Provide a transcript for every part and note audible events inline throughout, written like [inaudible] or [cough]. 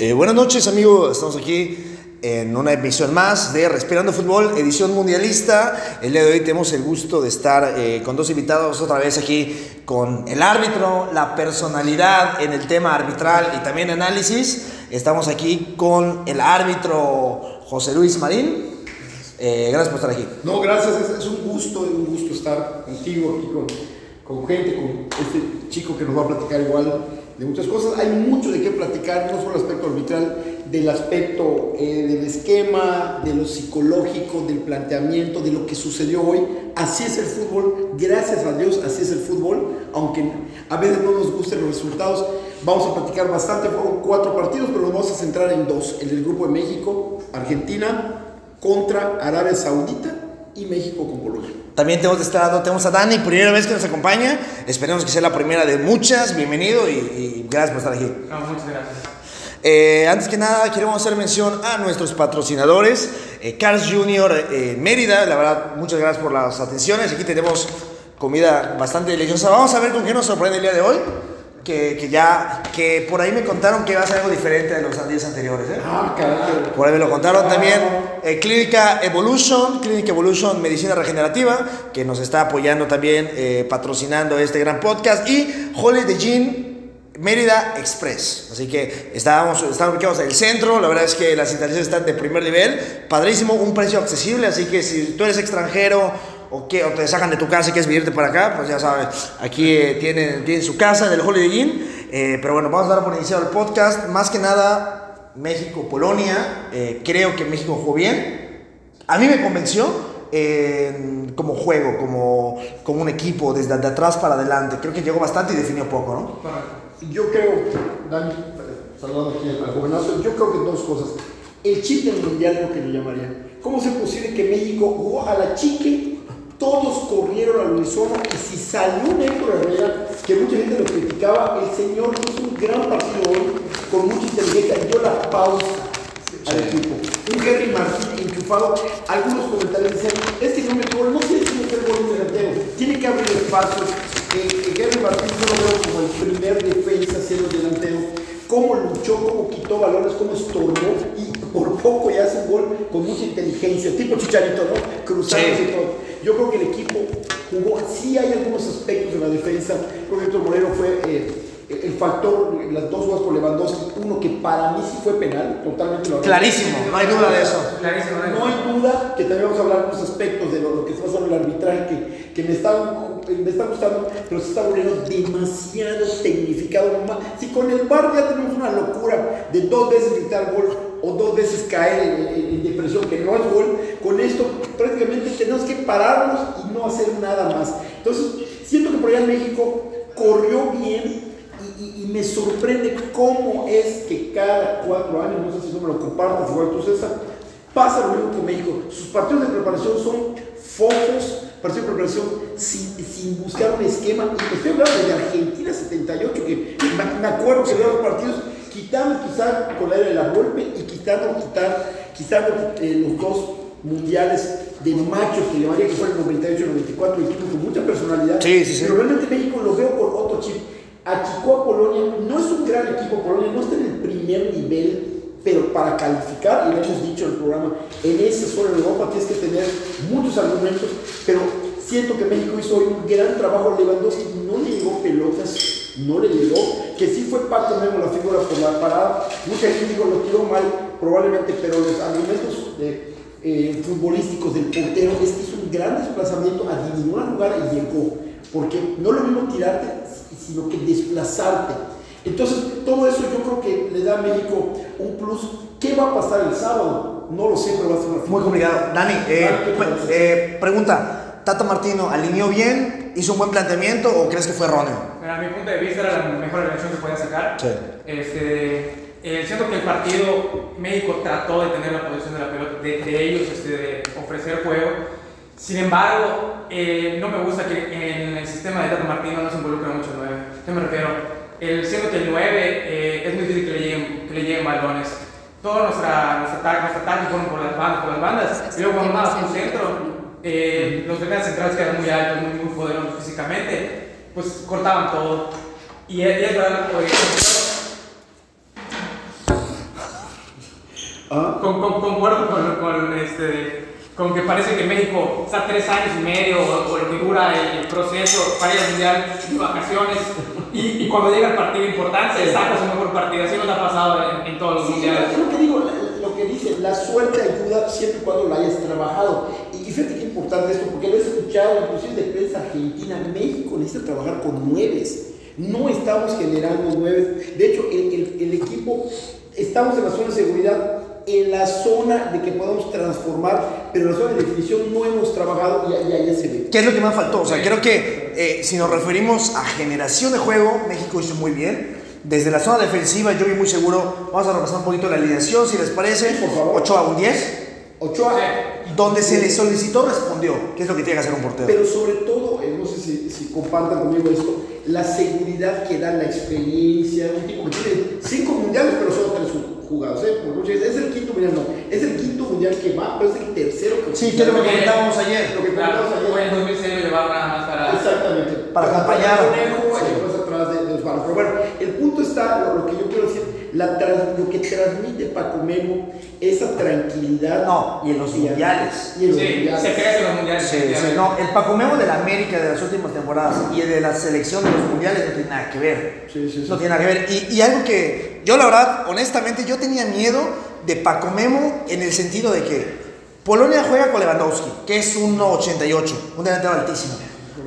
Eh, buenas noches amigos, estamos aquí en una emisión más de Respirando Fútbol, edición mundialista. El día de hoy tenemos el gusto de estar eh, con dos invitados otra vez aquí con el árbitro, la personalidad en el tema arbitral y también análisis. Estamos aquí con el árbitro José Luis Marín. Eh, gracias por estar aquí. No, gracias, es, es, un gusto, un gusto estar contigo aquí con gente, con este chico que nos va a platicar igual de muchas cosas. Hay mucho de qué platicar, no solo el aspecto arbitral, del aspecto eh, del esquema, de lo psicológico, del planteamiento, de lo que sucedió hoy. Así es el fútbol, gracias a Dios, así es el fútbol, aunque a veces no nos gusten los resultados. Vamos a platicar bastante, fueron cuatro partidos, pero nos vamos a centrar en dos, en el grupo de México, Argentina contra Arabia Saudita y México con Polonia. También tenemos de este lado, tenemos a Dani, primera vez que nos acompaña. Esperemos que sea la primera de muchas. Bienvenido y, y gracias por estar aquí. No, muchas gracias. Eh, antes que nada, queremos hacer mención a nuestros patrocinadores. Eh, Cars Junior eh, Mérida, la verdad, muchas gracias por las atenciones. Aquí tenemos comida bastante deliciosa. Vamos a ver con qué nos sorprende el día de hoy. Que, que ya, que por ahí me contaron que va a ser algo diferente de los días anteriores. ¿eh? Ah, caray. Por ahí me lo contaron también. Eh, Clínica Evolution, Clínica Evolution Medicina Regenerativa, que nos está apoyando también, eh, patrocinando este gran podcast. Y Holiday Gin Mérida Express. Así que estábamos, estamos ubicados en el centro. La verdad es que las instalaciones están de primer nivel. Padrísimo, un precio accesible. Así que si tú eres extranjero o, que, o te sacan de tu casa y quieres venirte para acá, pues ya sabes, aquí eh, tienen, tienen su casa del Holiday Inn. Eh, pero bueno, vamos a dar por iniciado el podcast. Más que nada, México-Polonia. Eh, creo que México jugó bien. A mí me convenció como juego, como, como un equipo, desde de atrás para adelante. Creo que llegó bastante y definió poco, ¿no? Yo creo, Dani, saludando aquí al jovenazo, yo creo que dos cosas. El chip del mundial, lo que le llamaría. ¿Cómo es posible que México jugó a la chique? Todos corrieron al unísono y si salió un Héctor Herrera, que mucha gente lo criticaba, el señor hizo un gran partido hoy, con mucha inteligencia, dio la pausa al equipo. Un Henry Martín enchufado, algunos comentarios decían, es que no gol, no tiene que meter gol un delantero, tiene que abrir espacios. Eh, eh, Henry Martín yo lo veo como el primer defensa siendo delantero, cómo luchó, cómo quitó balones, cómo estorbó y por poco ya hace un gol con mucha inteligencia, tipo chicharito, ¿no? Cruzando Sí. y todo. Yo creo que el equipo jugó, sí hay algunos aspectos de la defensa, creo que Héctor Moreno fue eh, el factor, las dos jugadas por Lewandowski, uno que para mí sí fue penal, totalmente lo Clarísimo, no hay duda de eso. Clarísimo, ¿no? no hay duda que también vamos a hablar de unos aspectos de lo, lo que está pasando en el arbitraje que, que me, está, me está gustando, pero se está volviendo demasiado tecnificado. Si con el bar ya tenemos una locura de dos veces gritar gol o dos veces caer en, en- depresión, que no es gol, con esto prácticamente tenemos que pararnos y no hacer nada más. Entonces, siento que por allá México corrió bien y, me sorprende cómo es que cada cuatro años, no sé si no me lo compartas, igual tú César, pasa lo mismo con México. Sus partidos de preparación son focos, partidos de preparación sin, sin buscar un esquema. Y estoy hablando de Argentina 78, que me, acuerdo que veo los partidos quitando quizá con la era de la golpe y quitando, quitar, quitando eh, los dos mundiales de machos que llamaría que fue el 98 y 94, equipos con mucha personalidad. Sí, sí, sí. Pero realmente México lo veo por otro chip. Achicó a Polonia, no es un gran equipo Polonia, no está en el primer nivel, pero para calificar, y lo hemos dicho en el programa, en ese zona Europa tienes que tener muchos argumentos, pero siento que México hizo un gran trabajo. Lewandowski no le llegó pelotas, no le llegó, que sí fue Paco Memo la figura por la parada. Mucha gente dijo lo tiró mal, probablemente, pero los argumentos de, eh, futbolísticos del portero es que hizo un gran desplazamiento, adivinó la jugada y llegó. Porque no lo mismo tirarte, sino que desplazarte. Entonces, todo eso yo creo que le da a México un plus. ¿Qué va a pasar el sábado? No lo sé, pero va a ser una Muy complicado. Dani, eh, Dani, ¿qué pre- piensas? eh, pregunta, ¿Tata Martino alineó bien? ¿Hizo un buen planteamiento o crees que fue erróneo? Mira, a mi punto de vista era la mejor elección que podía sacar. Sí. Este, eh, siento que el partido México trató de tener la posición de la pelota, de, de ellos, este, de ofrecer juego. Sin embargo, eh, no me gusta que en el sistema de Tata Martino no se involucre mucho el 9. ¿Qué me refiero? El, siento que el 9 eh, es muy difícil que le lleguen, que le lleguen balones. Toda nuestra, nuestra, nuestro ataque fueron por las bandas, por las bandas. Y luego cuando más por centro, eh, los defensas centrales que eran muy altos, muy, muy poderosos físicamente, pues cortaban todo. Y es, y es verdad, Ah. Con, con- concuerdo con, con, este, con que parece que México está tres años y medio o, lo que dura el, el proceso para ir al mundial de vacaciones y, y cuando llega el partido importante saca su mejor partido. Así nos ha pasado en, en todos los Sí, mundiales. es lo que digo, lo que dice, la suerte ayuda siempre y cuando la hayas trabajado. Y fíjate qué importante esto, porque lo he escuchado inclusive de prensa argentina, México necesita trabajar con nueves. No estamos generando nueves. De hecho, el, el- el equipo, estamos en la zona de seguridad, en la zona de que podamos transformar, pero en la zona de definición no hemos trabajado y ya, ya se ve. ¿Qué es lo que más faltó? O sea, creo que eh, si nos referimos a generación de juego, México hizo muy bien. Desde la zona defensiva yo vi muy seguro, vamos a repasar un poquito la alineación, si les parece. Por favor. 8 a un 10. Ochoa, Donde se le solicitó respondió, que es lo que tiene que hacer un portero. Pero sobre todo, eh, no sé si, si compartan conmigo esto, la seguridad que da la experiencia, un tipo que tiene cinco mundiales, pero solo tres ju- jugados, ¿eh? Porque muchas veces, es el quinto mundial, no, es el quinto mundial que va, pero es el tercero que Sí, que es lo que comentábamos ayer. Lo que comentábamos Claro, ayer. en 2006 lo llevaron nada más para... Exactamente. Para acompañar. Conejo Sí. y después atrás de, de. Pero bueno, el punto está, lo, lo que yo quiero decir, la trans- lo que transmite Paco Memo, esa tranquilidad. No, y en los mundiales. Y en los Sí, mundiales. se crece en los mundiales. Sí, sí, no, el Paco Memo de la América de las últimas temporadas y el de la selección de los mundiales no tiene nada que ver. Sí, sí, sí. No tiene nada que ver. Y, y algo que yo, la verdad, honestamente, yo tenía miedo de Paco Memo en el sentido de que Polonia juega con Lewandowski, que es un 1.88, un delantero altísimo.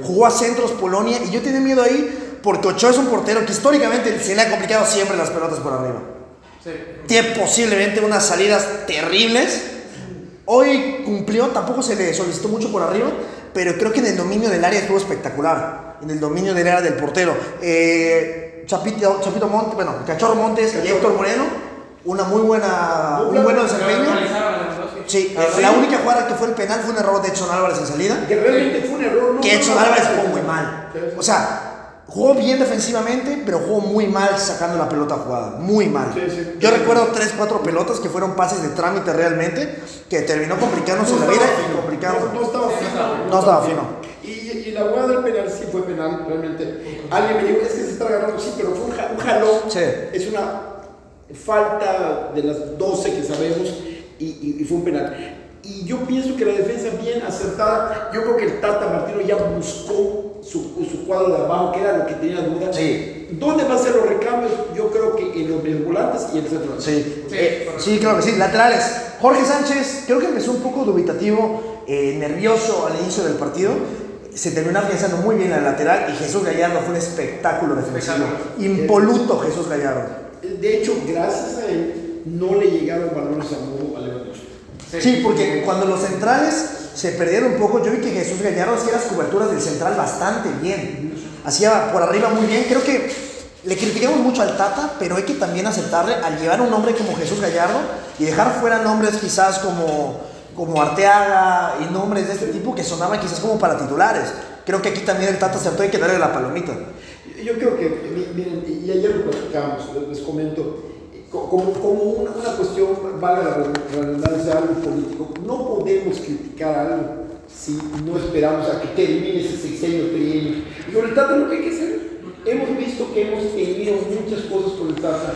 Jugó a centros Polonia y yo tenía miedo ahí porque Ochoa es un portero que históricamente se le ha complicado siempre las pelotas por arriba. Sí. Tiene posiblemente unas salidas terribles. Hoy cumplió, tampoco se le solicitó mucho por arriba, pero creo que en el dominio del área estuvo espectacular. En el dominio del área del portero. Eh, Chapito, Chapito Montes, bueno, Cachorro Montes y Cachorro. Héctor Moreno, una muy buena, un buen desempeño. Sí, Ah, sí. la única jugada que fue el penal fue un error de Edson Álvarez en salida. Que realmente fue un error. no Que Edson Álvarez no. muy mal. O sea, jugó bien defensivamente, pero jugó muy mal sacando la pelota jugada. Muy mal. Sí, sí. Yo recuerdo 3, 4 pelotas que fueron pases de trámite realmente, que terminó complicándose No la vida y complicando. No, no estaba fino. No estaba fino. Y, y la jugada del penal sí fue penal, realmente. Alguien me dijo, es que se está agarrando, sí, pero fue un, ja- un jalón. Sí. Es una falta de las 12 que sabemos y, y- y fue un penal. Y yo pienso que la defensa bien acertada, yo creo que el Tata Martino ya buscó su, su cuadro de abajo, que era lo que tenía duda. Sí. ¿Dónde va a ser los recambios? Yo creo que en los volantes y en el centro. Sí, Sí, Eh, sí, claro que sí. Laterales. Jorge Sánchez, creo que empezó un poco dubitativo, eh, nervioso al inicio del partido. Se terminó afianzando muy bien la lateral y Jesús Gallardo fue un espectáculo defensivo. Impoluto Jesús Gallardo. De hecho, gracias a él, no le llegaron balones a Lewandowski. Sí, porque cuando los centrales se perdieron un poco, yo vi que Jesús Gallardo hacía las coberturas del central bastante bien. Hacía por arriba muy bien. Creo que le criticamos mucho al Tata, pero hay que también aceptarle al llevar un nombre como Jesús Gallardo y dejar fuera nombres quizás como, como Arteaga y nombres de este tipo que sonaban quizás como para titulares. Creo que aquí también el Tata acertó, hay que darle la palomita. Yo creo que, mi- miren, y ayer lo platicábamos, les- comento, co- como, como una, una cuestión, vale la redundancia, algo político, no podemos criticar algo si no esperamos a que termine ese sexenio trienio. Y el Tata lo que hay que hacer, hemos visto que hemos tenido muchas cosas con el Tata,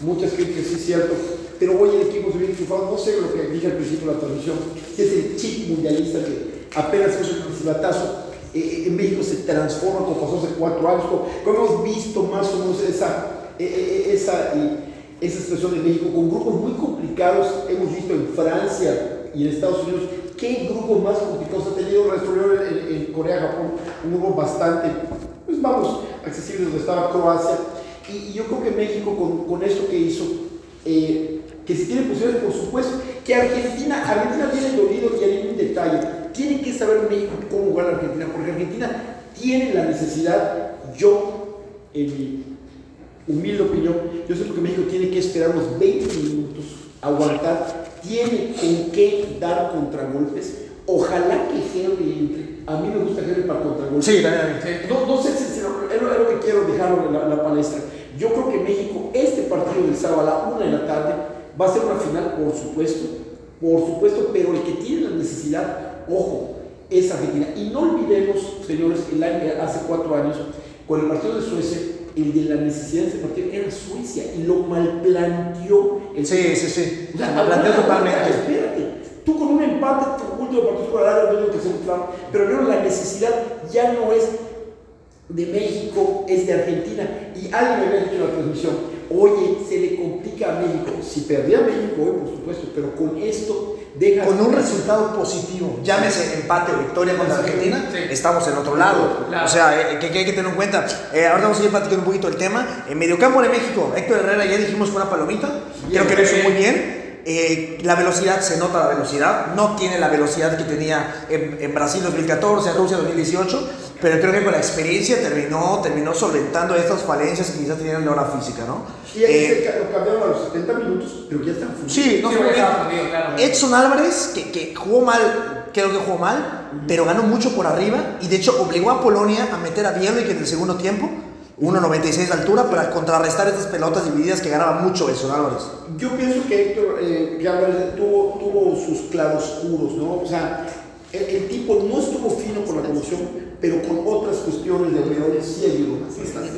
muchas críticas, sí es cierto, pero hoy el equipo se viene no sé lo que dije al principio de la transmisión, que es el chip mundialista que apenas es un silbatazo, eh, en México se transforma como pasó hace cuatro años, como, hemos visto más o menos esa, eh, eh, esa, eh, esa situación en México, con grupos muy complicados, hemos visto en Francia y en Estados Unidos, qué grupos más complicados ha tenido, resolvió en, Corea, Japón, un grupo bastante, pues vamos, accesible donde estaba Croacia, y, y yo creo que México con, con esto que hizo, eh, que si tiene posibilidades, por supuesto, que Argentina, Argentina viene dolido y hay un detalle, tiene que saber México cómo jugar a Argentina, porque Argentina tiene la necesidad, yo, en mi humilde opinión, yo siento que México tiene que esperar unos 20 minutos, aguantar, tiene con qué dar contragolpes, ojalá que Henry entre, a mí me gusta Henry para contragolpes, Sí, no, no sé si es lo que quiero dejarlo en la, la palestra. Yo creo que México, este partido del sábado a la una de la tarde, va a ser una final, por supuesto, por supuesto, pero el que tiene la necesidad, ojo, es Argentina. Y no olvidemos, señores, el año, hace cuatro años, con el partido de Suecia, el de la necesidad de ese partido era Suecia y lo mal planteó el Sí, sí, sí. o sea, Se planteó totalmente. Espérate. Tú con un empate, tu último partido con no digo que sea un pero no, la necesidad ya no es de México, es de Argentina. Y alguien me había dicho en la transmisión, oye, se le complica a México. Si perdía México hoy, por supuesto, pero con esto deja... Con un resultado positivo, llámese empate o victoria contra. Argentina, Sí. estamos en otro lado. Claro. O sea, eh, que, que hay que tener en cuenta. Eh, ahora vamos a ir platicando un poquito el tema. En mediocampo de México, Héctor Herrera ya dijimos con una palomita. Creo que lo hizo muy bien. Eh, la velocidad, se nota la velocidad. No tiene la velocidad que tenía en, en Brasil 2014, en Rusia 2018. Pero creo que con la experiencia terminó, terminó solventando estas falencias que quizás tenían en la hora física, ¿no? Y ahí Eh, se cambiaron a los 70 minutos, pero ya están funcionando. Sí, no Sí, bien. claro. Edson Álvarez, que, que jugó mal, creo que jugó mal, pero ganó mucho por arriba y de hecho obligó a Polonia a meter a Bielik en el segundo tiempo, 1.96 de altura, para contrarrestar estas pelotas divididas que ganaba mucho Edson Álvarez. Yo pienso que Héctor eh, Álvarez tuvo, tuvo sus claroscuros, ¿no? O sea, el, el tipo no estuvo fino con la conducción, pero con otras cuestiones de alrededor sí ayudó bastante.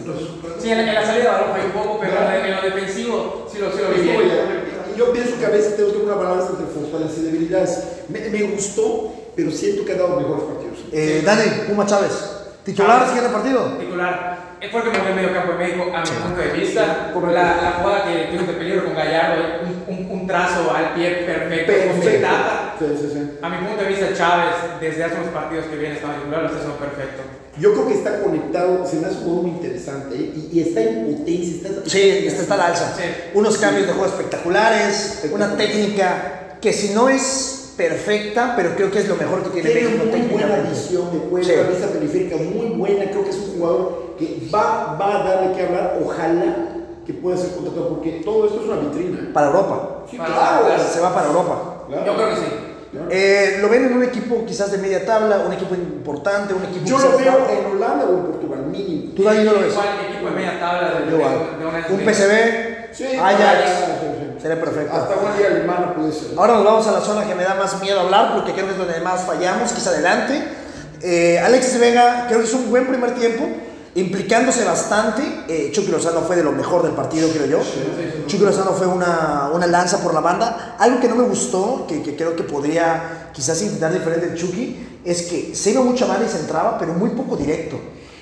Sí, en la, en la salida de balón falló un poco, pero en, lo- en lo defensivo sí lo, sí lo vi estuvo bien. Yo pienso que a veces tenemos que una balanza entre fortalezas y debilidades. Me, me gustó, pero siento que ha dado mejores partidos. Eh, Dani, Puma Chávez, titular, siguiente partido. titular. Eh, Fue el que movió el medio campo de México a mi punto de vista. La, la jugada que tuvimos de peligro con Gallardo, un, un- un trazo al pie perfecto, con Perfecto. ventaja. Sí, sí, sí. A mi punto de vista, Chávez, desde hace unos partidos que viene estaba titular, lo está haciendo perfecto. Yo creo que está conectado, se me hace un juego muy interesante ¿eh? y, y está en potencia. Está, Sí, este está al alza. Sí. Unos cambios de juego espectaculares, una técnica que si no es perfecta, pero creo que es lo mejor que tiene, Tiene muy buena visión de juego, Sí. una vista periférica muy buena. Creo que es un jugador que va, va a darle que hablar. Ojalá que pueda ser contratado, porque todo esto es una vitrina. Para Europa. Sí, Para- claro. claro. Se va para Europa. claro. Yo creo que sí. Claro. Eh, lo ven en un equipo quizás de media tabla, un equipo importante, un equipo Yo lo veo en Holanda o en Portugal, mínimo. Tú no lo ves. Igual, equipo de media tabla de, de, Igual. de una Un PCB, Sí, Ajax, sí, sí. sería perfecto. Hasta una liga alemana puede ser. Ahora nos vamos a la zona que me da más miedo hablar porque creo que es donde más fallamos, quizá adelante. Eh, Alexis Vega creo que es un buen primer tiempo, implicándose bastante. Eh, Chucky Lozano fue de lo mejor del partido, creo yo. Chucky Lozano fue una, una lanza por la banda. Algo que no me gustó, que, que creo que podría quizás intentar diferente el Chucky, es que se iba mucha y se entraba, pero muy poco directo.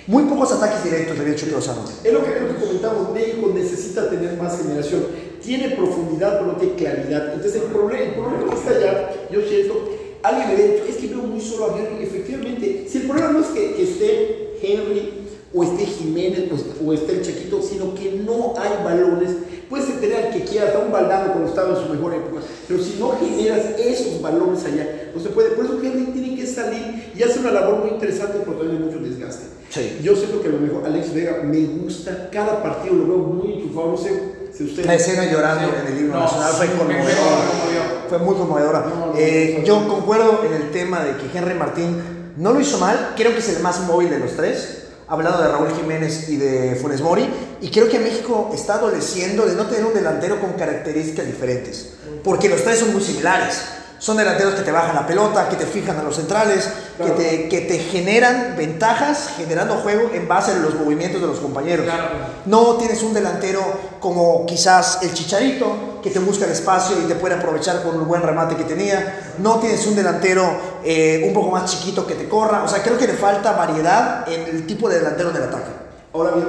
Muy pocos ataques directos dio Chucky Lozano. Es lo que, es lo que comentamos, México necesita tener más generación. Tiene profundidad, pero no tiene claridad. Entonces el problema, el problema que está allá, yo siento, alguien me dicho, es que veo muy solo a Henry. Efectivamente, si el problema no es que, que esté Henry o esté Jiménez o esté, o esté el Chiquito, sino que no hay balones. Puedes tener al que quieras, hasta un Valdano cuando estaba en su mejor época, pero si no generas esos balones allá, no se puede. Por eso Henry tiene que salir y hace una labor muy interesante, pero también hay mucho desgaste. Sí. Yo siento que a lo mejor Alex Vega me gusta, cada partido lo veo muy enchufado, no sé si usted... La escena llorando Sí. en el himno No, nacional fue conmovedora. Fue muy conmovedora. No, no, Eh, no, yo no. concuerdo en el tema de que Henry Martín no lo hizo mal, creo que es el más móvil de los tres. Hablando de Raúl Jiménez y de Funes Mori, y creo que México está adoleciendo de no tener un delantero con características diferentes, porque los tres son muy similares. Son delanteros que te bajan la pelota, que te fijan a los centrales, Claro. que, te, que te generan ventajas generando juego en base a los movimientos de los compañeros. Claro. No tienes un delantero como quizás el Chicharito, que te busca el espacio y te puede aprovechar con un buen remate que tenía. No tienes un delantero eh, un poco más chiquito que te corra. O sea, creo que le falta variedad en el tipo de delantero del ataque. Ahora bien,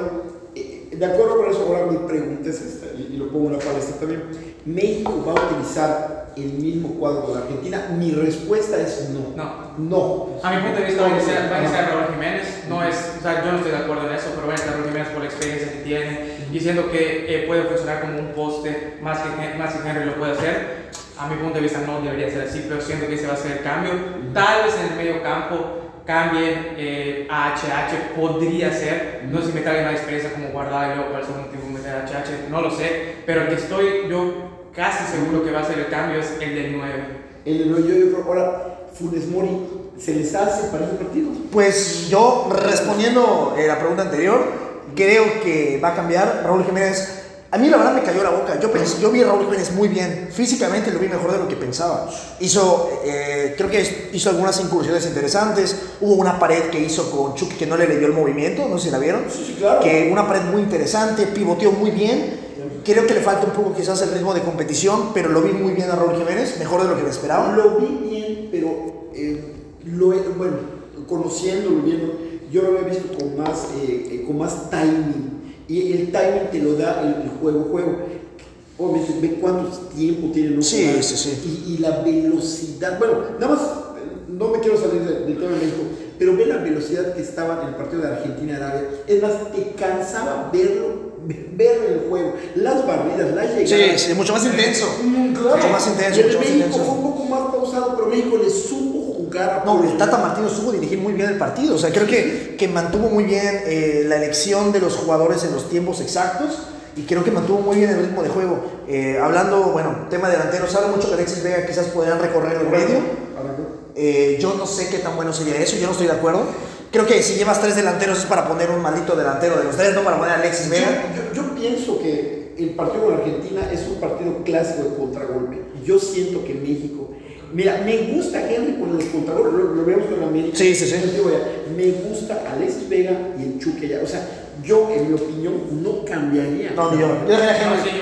eh, de acuerdo con eso, ahora mi pregunta es esta, y lo pongo en la palestra también. ¿México va a utilizar el mismo cuadro de la Argentina? Mi respuesta es no. No. No. A mi punto de vista, va a iniciar, va a iniciar Ajá. Raúl Jiménez. No es, o sea, yo no estoy de acuerdo en eso, pero va a iniciar Raúl Jiménez por la experiencia que tiene y siento que eh, puede funcionar como un poste más que, más que Henry lo puede hacer. A mi punto de vista, no debería ser así, pero siento que ese va a ser el cambio. Tal vez en el medio campo cambien eh, a HH, podría ser. No sé si me traigan una experiencia como guardar y luego para el segundo tiempo meter a HH, no lo sé, pero el que estoy yo casi seguro que va a ser el cambio es el del 9. El, yo, yo creo, ahora, Funes Mori, ¿se les hace para este partido? Pues yo, respondiendo eh, la pregunta anterior, creo que va a cambiar. Raúl Jiménez A mí la verdad me cayó la boca. Yo, pensé, yo vi a Raúl Jiménez muy bien. Físicamente lo vi mejor de lo que pensaba. Hizo, eh, creo que hizo algunas incursiones interesantes. Hubo una pared que hizo con Chucky que no le leyó el movimiento, no sé si la vieron. Sí, sí, claro. Que una pared muy interesante, pivoteó muy bien. Creo que le falta un poco quizás el ritmo de competición, pero lo vi muy bien a Raúl Jiménez, mejor de lo que me esperaba. Lo vi bien, pero eh, lo bueno, conociéndolo, viendo, yo lo había visto con más, eh, eh, con más timing. Y el timing te lo da el, el juego, juego. Obviamente, ve cuánto tiempo tiene. ¿no? Sí, sí, sí. Y, y la velocidad. Bueno, nada más, eh, no me quiero salir de- del tema de México, pero ve la velocidad que estaba en el partido de Argentina-Arabia. Es más, te cansaba verlo, en el juego. Las barridas, las llegadas. Sí, sí, mucho más intenso. Mm, claro. Mucho más intenso, Y el mucho más México intenso. fue un poco más pausado, pero México le supo jugar a No, el. Tata Martino supo dirigir muy bien el partido. O sea, creo que, que mantuvo muy bien eh, la elección de los jugadores en los tiempos exactos y creo que mantuvo muy bien el ritmo de juego. Eh, hablando, bueno, tema delantero, habla mucho que Alexis Vega quizás podrían recorrer el medio. Eh, yo no sé qué tan bueno sería eso, yo no estoy de acuerdo. Creo que si llevas tres delanteros es para poner un maldito delantero de los tres, no para poner a Alexis Vega. yo- yo pienso que el partido con Argentina es un partido clásico de contragolpe. Yo siento que México. Mira, me gusta Henry con los contragolpes, lo, lo vemos con América. Sí, sí, sí. Me gusta Alexis Vega y el Chuque ya. O sea, yo, en mi opinión, no cambiaría. No, yo. Yo dejaría a No, Henry. sí,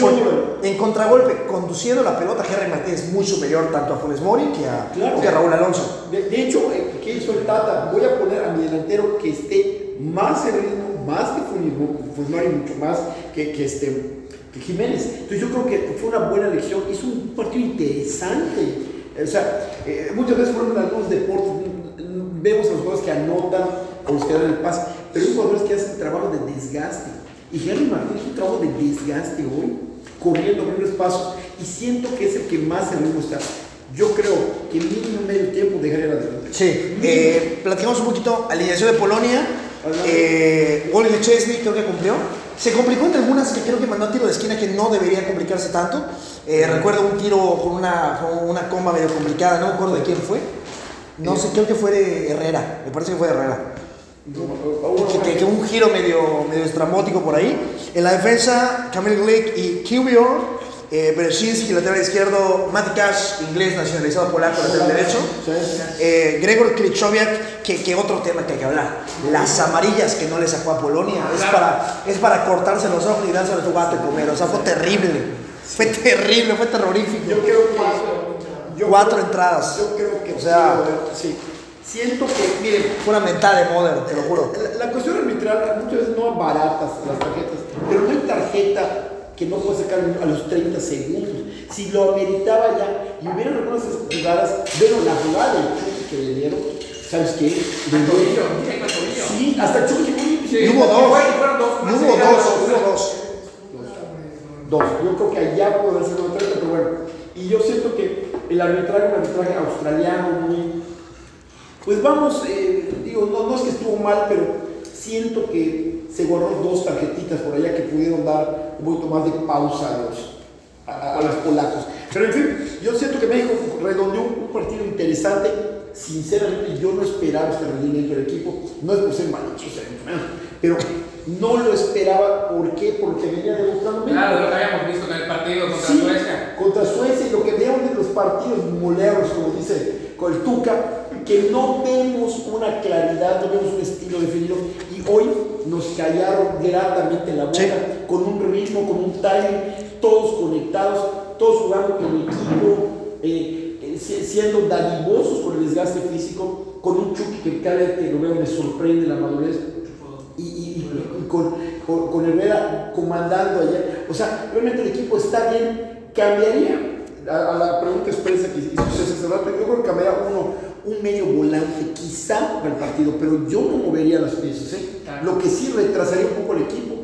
yo en- Yo- En contragolpe, conduciendo la pelota, Henry Martínez es muy superior tanto a Funes Mori que a, Claro. que a Raúl Alonso. De, de hecho, eh, ¿qué hizo el Tata? Voy a poner a mi delantero que esté más en ritmo, más que Funes- Funes Mori, mucho más que, que este, que Jiménez. Entonces yo creo que fue una buena elección. Hizo un partido interesante. O sea, eh, muchas veces, por ejemplo, en algunos deportes vemos a los jugadores que anotan que dan el pase, pero hay jugadores que hacen trabajo de desgaste. Y Henry Martín hizo un trabajo de desgaste hoy, corriendo abriendo espacios, y siento que es el que más en ritmo está. Yo creo que mínimo medio tiempo dejaría la delantera. Sí, eh, platicamos un poquito, alineación de Polonia, eh, gol de Chesney creo que cumplió. Se complicó entre algunas que creo que mandó a tiro de esquina que no debería complicarse tanto. Eh, recuerdo un tiro con una, con una comba medio complicada, no me acuerdo de quién fue. No sé, creo que fue de Herrera, me parece que fue de Herrera. Que, que- un giro medio, medio estrambótico por ahí. En la defensa, Kamil Glick y Kiwior. Eh, Berezinski, lateral izquierdo. Mati Cash, inglés nacionalizado polaco, lateral derecho. Eh, Gregor Krychowiak, que, que otro tema que hay que hablar. Las amarillas que no le sacó a Polonia. Es para, es para cortarse los ojos y darse a tu gato y comer. O sea, fue terrible. Fue terrible, fue terrorífico. Yo creo que. yo Cuatro creo- entradas. Yo creo que. O sea- sí. Siento que, miren, Fue una mentada de Modern, te lo juro. la, la cuestión arbitral muchas veces no baratas las tarjetas, pero no hay tarjeta que no pueda sacar a los 30 segundos. Si lo ameritaba ya y hubieran algunas jugadas, bueno, la jugada del Chucky que le dieron, ¿sabes qué? Tobillo, tobillo. Sí, hasta el Chucky fue- Sí. Y hubo dos. Hubo dos, hubo dos. Dos. Yo creo que allá puede ser una 30, pero bueno. Y yo siento que el arbitraje, un arbitraje australiano, muy. Pues vamos, eh, digo, no, no es que estuvo mal, pero siento que se guardó dos tarjetitas por allá que pudieron dar un poquito más de pausa a los, a, a los polacos. Pero en fin, yo siento que México redondeó un, partido interesante. Sinceramente, yo no esperaba este rendimiento del equipo. No es por ser mal hecho, pero no lo esperaba. ¿Por qué? Porque venía demostrando México. Claro, lo que habíamos visto en el partido contra Sí, Suecia. Contra Suecia, y lo que vieron en los partidos moleros, como dice con el Tuca, que no vemos una claridad, no vemos un estilo definido, y hoy nos callaron gratamente la boca, Sí. con un ritmo, con un timing, todos conectados, todos jugando con equipo, eh, eh, si- siendo dadivosos con el desgaste físico, con un Chucky que cada vez que lo veo me sorprende la madurez, y, y- y con, con, con Herrera comandando allá. O sea, realmente el equipo está bien. Cambiaría a, a la pregunta expresa que hizo César Yo creo que cambiaría uno, un medio volante, quizá para el partido, pero yo no movería las piezas. ¿eh? Claro. Lo que sí retrasaría un poco el equipo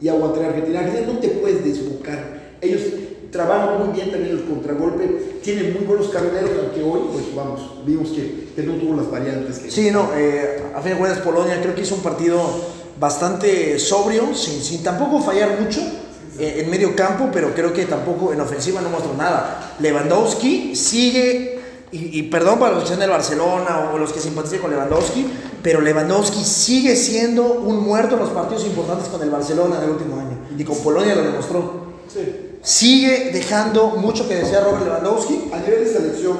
y aguantaría a Argentina. Argentina no te puedes desbocar. Ellos trabajan muy bien también el contragolpe, tienen muy buenos carrileros, aunque hoy, pues vamos, vimos que, que no tuvo las variantes que. Sí, no, eh, a fin de cuentas Polonia creo que hizo un partido bastante sobrio, sin, sin tampoco fallar mucho eh, en medio campo, pero creo que tampoco en ofensiva no mostró nada. Lewandowski sigue y, y perdón para los que sean del Barcelona o los que simpaticen con Lewandowski, pero Lewandowski sigue siendo un muerto en los partidos importantes con el Barcelona en el último año. Y con Polonia lo demostró. Sí. Sigue dejando mucho que desear Robert Lewandowski. A nivel de selección,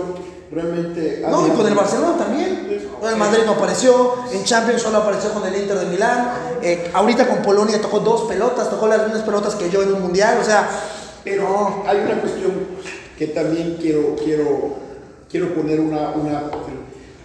realmente. No, y con el Barcelona también. En Madrid no apareció, en Champions solo apareció con el Inter de Milán. eh, ahorita con Polonia tocó dos pelotas, tocó las mismas pelotas que yo en un mundial. O sea, Pero hay una cuestión que también quiero, quiero, quiero poner una, una.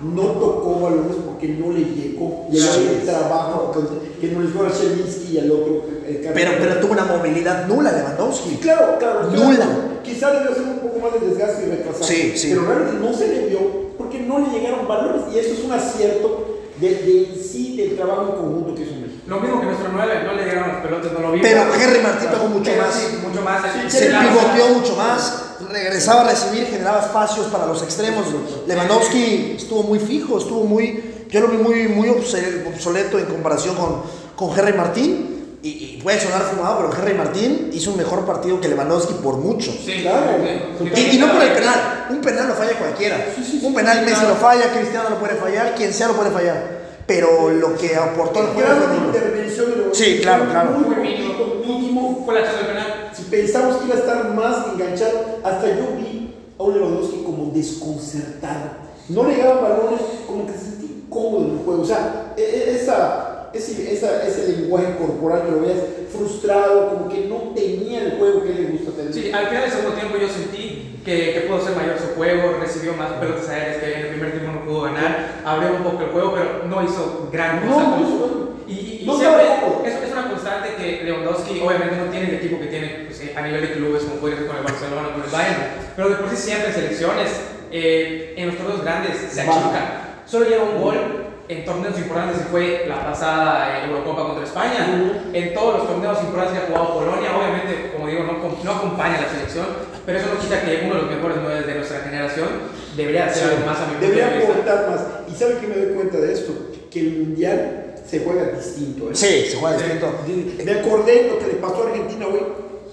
No tocó balones porque no le llegó. Sí. el trabajo que no les dio a Zelinski y al otro. el Pero, pero tuvo una movilidad nula Lewandowski. Claro, claro. Nula. claro. Quizá debió hacer un poco más de desgaste y retrasar. Sí, sí. Pero realmente no se le vio porque no le llegaron balones. Y esto es un acierto de, de en sí del trabajo en conjunto que hizo. Lo mismo que nuestro 9, no le llegaron las pelotas, no lo vimos. Pero Henry Martín pegó mucho Pero más. sí, mucho más. Sí, Se pivoteó mucho más, regresaba a recibir, generaba espacios para los extremos. Lewandowski estuvo muy fijo, estuvo muy. Yo lo vi muy, muy obsoleto en comparación con, con Henry Martín. Y, y puede sonar fumado, pero Henry Martín hizo un mejor partido que Lewandowski por mucho. Sí, Claro. sí, sí. Y, y no por el penal, un penal lo falla cualquiera. Un penal Messi lo falla, Cristiano lo puede fallar, quien sea lo puede fallar. Pero lo que aportó El juego grado fue de nulo. intervención de los Sí, claro, claro. Muy mínimo, mínimo. Fue la chance del penal. Si pensamos que iba a estar más enganchado, hasta yo vi a un Lewandowski como desconcertado. No le llegaban balones, como que se sentía incómodo en el juego. O sea, e- e- esa, ese, esa- ese lenguaje corporal que lo veías frustrado, como que no tenía el juego que le gusta tener. Sí, al final del segundo tiempo yo sentí que, que pudo ser mayor su juego, recibió más pelotas aéreas que en el primer tiempo no pudo ganar, abrió un poco el juego, pero no hizo gran No, cosa. no hizo- y, y- no siempre es, es una constante que Lewandowski obviamente no tiene el equipo que tiene pues, a nivel de clubes como puede ser con el Barcelona con el Bayern, pero de por sí siempre en selecciones, eh, en los torneos grandes se achica. Solo lleva un gol en torneos importantes y fue la pasada eh, Eurocopa contra España. Ujú. En todos los torneos importantes que ha jugado Polonia, obviamente, como digo, no, no acompaña a la selección, pero eso no quita que uno de los mejores nueve de nuestra generación debería hacer algo más a mi Debería aportar más. ¿Y sabe que me doy cuenta de esto? Que el mundial se juega distinto. ¿eh? Sí, se juega Sí. distinto. Me acordé lo que le pasó a Argentina hoy.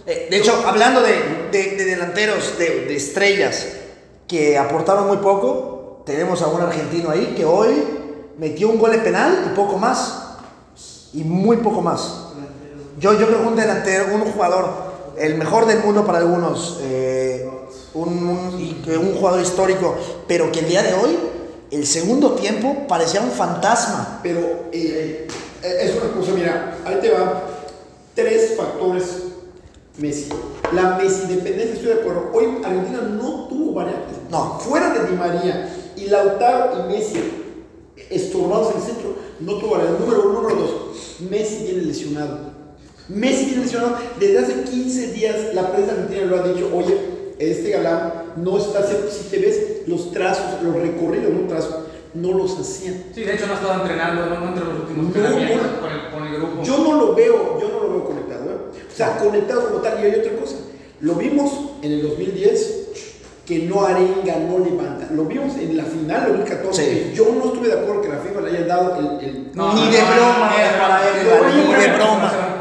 Eh, De hecho, hablando de, de- de delanteros, de, de estrellas que aportaron muy poco, tenemos a un argentino ahí que hoy metió un gol de penal y poco más. Y muy poco más. Yo, yo creo que un delantero, un jugador, el mejor del mundo para algunos, eh, un, un- jugador histórico, pero que el día de hoy, el segundo tiempo, parecía un fantasma. Pero eh, eh, es una cosa, mira, ahí te va. Tres factores Messi. La Messi dependencia, estoy de acuerdo. Hoy Argentina no tuvo variantes. No. Fuera de Di María y Lautaro y Messi estorbados en el centro, no tuvo variantes. Número uno, número dos. Messi viene lesionado. Messi viene lesionado. Desde hace 15 días la prensa argentina lo ha dicho, oye, este galán no está si te ves los trazos, los recorridos, no trazos, no los hacían. Sí, de hecho no ha estado entrenando, no, no entre los últimos No, no. con, el, con el grupo. Yo no lo veo, yo no lo veo conectado, ¿eh? O sea, conectado como tal. Y hay otra cosa. Lo vimos en el 2010 que no arenga, no levanta. Lo vimos en la final 2014. Sí. que Yo no estuve de acuerdo que la FIFA le haya dado el. el No, Ni no, de no, broma ni vimos- de broma.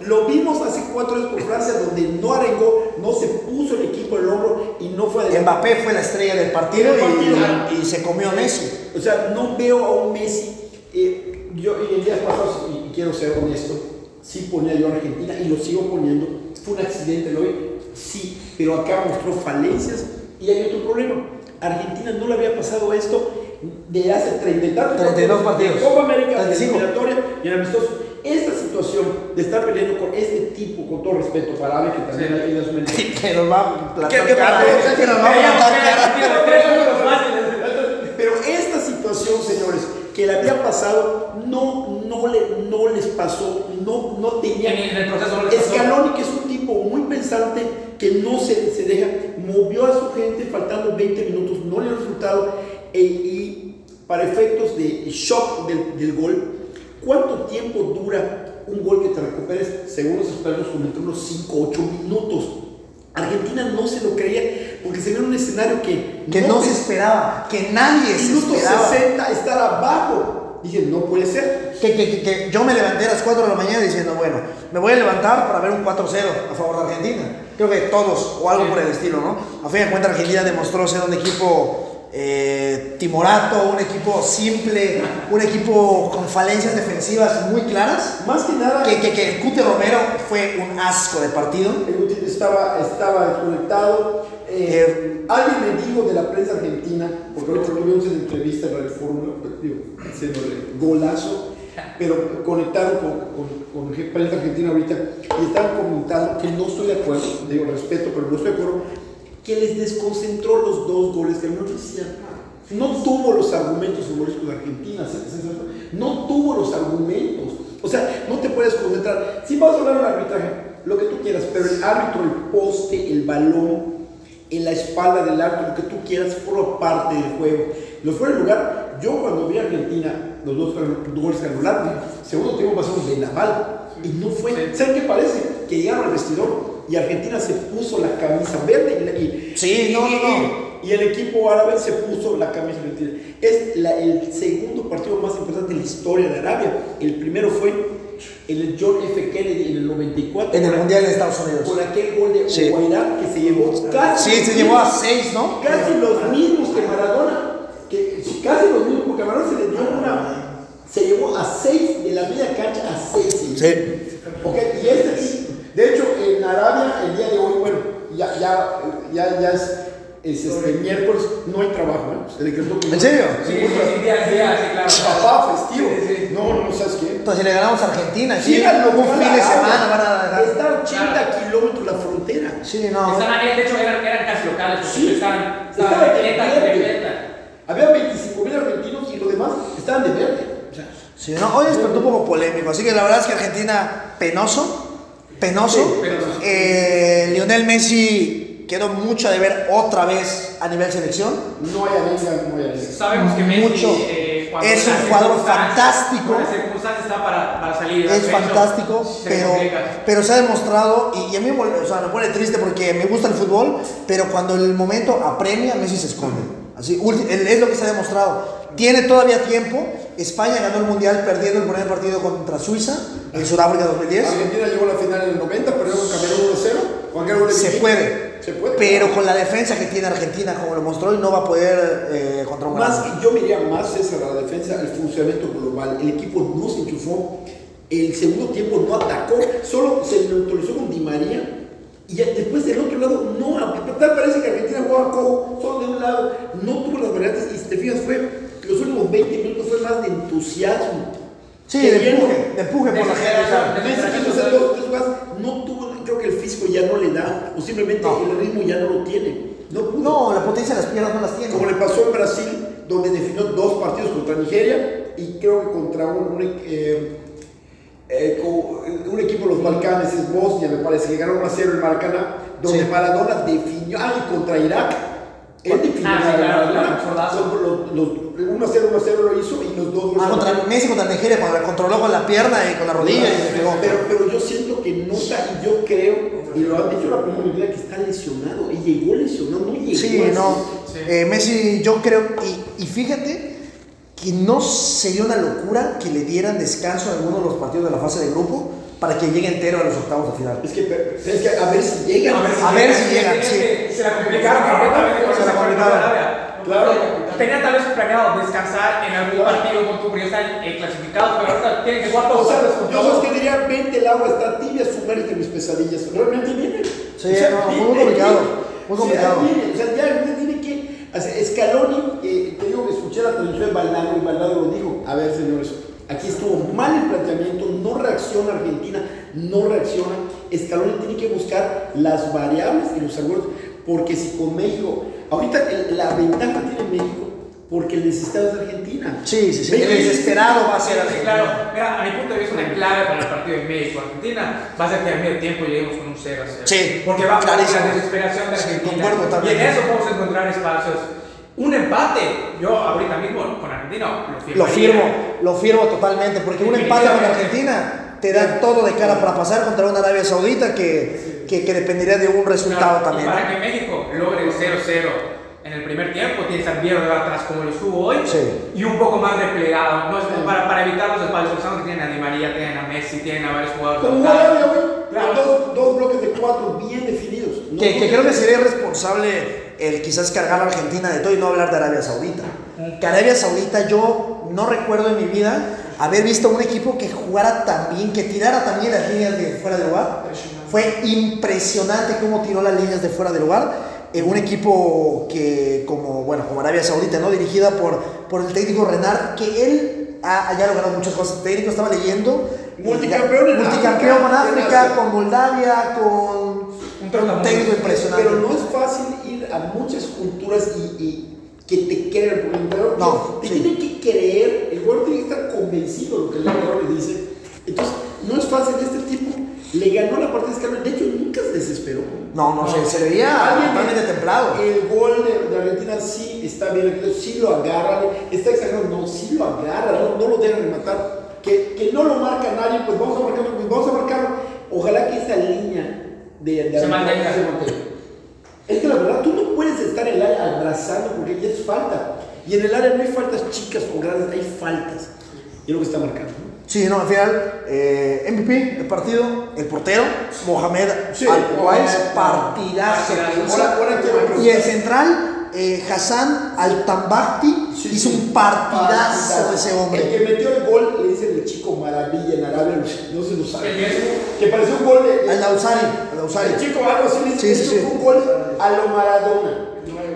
Lo vimos hace cuatro años por Francia, donde no arengó, no se puso el equipo del hombro y no fue adelante. Mbappé fue la estrella del partido y, y se comió a Messi. O sea, no veo a un Messi. eh, yo en días pasados, y, quiero ser honesto, sí ponía yo a Argentina y lo sigo poniendo. Fue un accidente lo hoy, sí, pero acá mostró falencias y hay otro problema. Argentina no le había pasado esto de hace 30 y tantos 32 partidos. de Copa América, de 35. eliminatoria y en amistoso. Esta situación de estar peleando con este tipo, con todo respeto para Ave, que también Sí. hay que darse un Que nos va a plantar ¿Qué- qué cara. pasa? Que nos va a plantar cara. Pero esta situación, señores, que le había pasado, no, no, le, no les pasó, no, no tenía. En el proceso no les pasó. Scaloni, que es un tipo muy pensante, que no se, se deja, movió a su gente faltando 20 minutos, no le dio resultado, e- y para efectos de shock del, del gol, ¿cuánto tiempo dura un gol que te recuperes? Según los expertos, como entre unos 5 o 8 minutos. Argentina no se lo creía porque se vio en un escenario que Que no se esperaba, que nadie se Minuto esperaba. 60 estar abajo. Dije, no puede ser. Que, que, que, que yo me levanté a las 4 de la mañana diciendo, bueno, me voy a levantar para ver un 4-0 a favor de Argentina. Creo que todos, o algo por el estilo, ¿no? A fin de cuentas, Argentina demostró ser un equipo eh, timorato, un equipo simple, un equipo con falencias defensivas muy claras. Más que nada, Que, que, que el Cute Romero fue un asco de partido. el estaba, estaba desconectado. Eh, alguien me dijo de la prensa argentina, porque lo vimos en entrevista en Radio Fórmula, digo, pero conectaron con, con, con prensa argentina ahorita y estaban comentando que no estoy de acuerdo, digo respeto, pero no estoy de acuerdo, que les desconcentró los dos goles que no decían. No tuvo los argumentos futbolísticos de Argentina, no tuvo los argumentos. O sea, no te puedes concentrar. Si vas a hablar un arbitraje, lo que tú quieras, pero el árbitro, el poste, el balón, en la espalda del árbitro, lo que tú quieras, forma parte del juego. Los fuera de lugar, yo cuando vi a Argentina, los dos goles que anularon, segundo tiempo pasamos de Naval y no fue. Sí. ¿Saben qué parece? Que llegaron al vestidor y Argentina se puso la camisa verde y, la- y- Sí, y- no, no, y- no. y el equipo árabe se puso la camisa argentina. Es la- el segundo partido más importante en la historia de Arabia. El primero fue el John F. Kennedy en el 94. En el Mundial de Estados Unidos. Con aquel gol de Sí. Guairá que se llevó casi. Sí, se llevó a seis, ¿no? Casi los mismos que Maradona. Casi los mismos, porque Maradona se le dio una. Se llevó a seis de la media cancha a seis. Sí. Ok, y este sí. De hecho, en Arabia, el día de hoy, bueno, ya, ya, ya, ya es, es este, miércoles, no hay trabajo, ¿eh? Se decretó que ¿En serio? Sí, sí, sí, día a día, sí, claro. Papá, festivo. Sí, sí. No, no, ¿sabes qué? Entonces, si le ganamos a Argentina, sí, un fin de semana van a. Está a 80 kilómetros la frontera. Sí, no. De hecho, eran, eran casi locales, Sí. estaban, Estaban Había 25 mil argentinos y los demás estaban de verde. O sea, Sí, no, hoy despertó un poco polémico, así que la verdad es que Argentina penoso, penoso. Sí, penoso. Eh, Lionel Messi quedó mucho de ver otra vez a nivel selección. no hay arenga, no hay arenga. Sabemos que Messi Mucho. eh, Es un jugador fantástico. está para, para salir. Es de hecho, fantástico, se pero, pero se ha demostrado, y, y a mí o sea, me pone triste porque me gusta el fútbol, pero cuando el momento apremia, Messi se esconde. Así, es lo que se ha demostrado. Tiene todavía tiempo. España ganó el Mundial perdiendo el primer partido contra Suiza en Sudáfrica 2010. Argentina llegó a la final en el 90, perdió con Camerún 1-0. Cualquier gol de Se puede. Se puede. Pero con la defensa que tiene Argentina, como lo mostró, no va a poder eh, contra un Más, gran- yo me iría más, César, a la defensa, el funcionamiento global. El equipo no se enchufó. El segundo tiempo no atacó. Solo se neutralizó con Di María. Y ya después del otro lado, no. Tal parece que Argentina jugaba cojo, solo de un lado. No tuvo las variantes. Y si te fijas, fue. Los últimos 20 minutos fue más de entusiasmo. Sí, que de empuje, de empuje por la gente. no tuvo, creo que el físico ya no le da, o simplemente No. el ritmo ya no lo tiene. No pudo. No, la potencia de las piernas no las tiene. Como le pasó en Brasil, donde definió dos partidos contra Nigeria y creo que contra un, un, eh, eh, co- un equipo de los Balcanes, es Bosnia, me parece, que ganó 1 a 0 en Maracaná, donde Sí. Maradona definió, ah, y contra Irak. Él definió Ah, sí, claro, Maradona. claro, zordazo. Son los, los, 1 a 0, 1 a 0 lo hizo y los dos goles Ah, contra. Messi contra Nigeria, cuando la controló con la pierna y con la rodilla y le pegó. Pero, pero yo siento que no está, y yo creo, y lo han dicho la primera que está lesionado, y llegó lesionado, no llegó. Sí, así. no. Sí. Eh, Messi, yo creo, y, y fíjate que no sería una locura que le dieran descanso a alguno de los partidos de la fase de grupo para que llegue entero a los octavos de final. Es que, es que a ver si llegan. A ver si A ver llegan, si llegan, es sí. Se la complicaron completamente con la complicaron. Claro. Tenían tal vez planeado descansar en algún partido con tu porque ya están eh, clasificados, pero ahorita tienen que jugar O todos sea, yo sabes que diría, vente el agua, está tibia, sumérgete en mis pesadillas. Realmente viene. Sí, no, muy complicado, muy complicado. O sea, ya ya tiene que. o sea, Scaloni, eh, te digo escuché la transmisión de Baldado y Baldado lo dijo. A ver, señores, aquí estuvo mal el planteamiento, no reacciona Argentina, no reacciona. Scaloni tiene que buscar las variables y los argumentos, porque si con México, ahorita la ventaja tiene México, porque el necesitado es Argentina. Sí, sí, sí. El desesperado va a ser Sí, Argentina. claro. Mira, a mi punto de vista, una clave para el partido de México-Argentina va a ser que a medio tiempo lleguemos con un 0 0. Sí, Porque va a la desesperación de Sí, Argentina. concuerdo y también. en eso podemos encontrar espacios. Un empate, yo ahorita mismo con Argentina lo firmaría. Lo firmo, lo firmo totalmente, porque un empate con Argentina te da todo de cara para pasar contra una Arabia Saudita que, que, que dependería de un resultado Claro, también. Y para ¿no? que México logre el 0-0 en el primer tiempo, tiene que estar bien de atrás como lo estuvo hoy Sí. y un poco más replegado. No es para, para evitar los espacios. Pensamos que tienen a Di María, tienen a Messi, tienen a varios jugadores. Como locales. Arabia, güey. Claro. Dos, dos bloques de cuatro bien definidos. Que, que creo que sería irresponsable el quizás cargar a Argentina de todo y no hablar de Arabia Saudita. Que Arabia Saudita yo no recuerdo en mi vida haber visto un equipo que jugara tan bien, que tirara también las líneas de fuera de lugar. Fue impresionante cómo tiró las líneas de fuera de lugar. Eh, un equipo que, como, bueno, como Arabia Saudita, ¿no? Dirigida por, por el técnico Renard, que él ha, ya logrado muchas cosas. técnico estaba leyendo. Multicampeón en Multicampeón con África, en África, con Moldavia, con un técnico impresionante. Pero no es fácil ir a muchas culturas y, y que te crean. El entrenador No, te sí. tiene que creer, el jugador tiene que estar convencido de lo que el entrenador le dice. Entonces, no es fácil. Este tipo le ganó la partida de escala. De hecho, nunca se desesperó. No, no, se, se le veía totalmente templado. El gol de, de Argentina sí está bien, sí lo agarra, está exagerado, no, sí lo agarra, no, no lo deja rematar. Que, que no lo marca nadie, pues vamos a marcarlo, pues vamos a marcarlo. Ojalá que esa línea de, de Se Argentina mantenga. se mantenga. Es que la verdad, tú no puedes estar en el área abrazando porque ya es falta. Y en el área no hay faltas chicas o grandes, hay faltas. Y es lo que está marcando. Sí, no, al final, eh, MVP del partido, el portero, Mohamed Sí, Al-Wais, partidazo. Partidazo. Y el central, eh, Hassan Al-Tambakti, Sí, hizo sí. un partidazo de ese El hombre. que metió el gol le dicen el chico maravilla en Arabia, no se lo sabe. El. Que pareció un gol de. Al-Dausari. El chico algo así le dice Sí, sí. un gol a lo Maradona.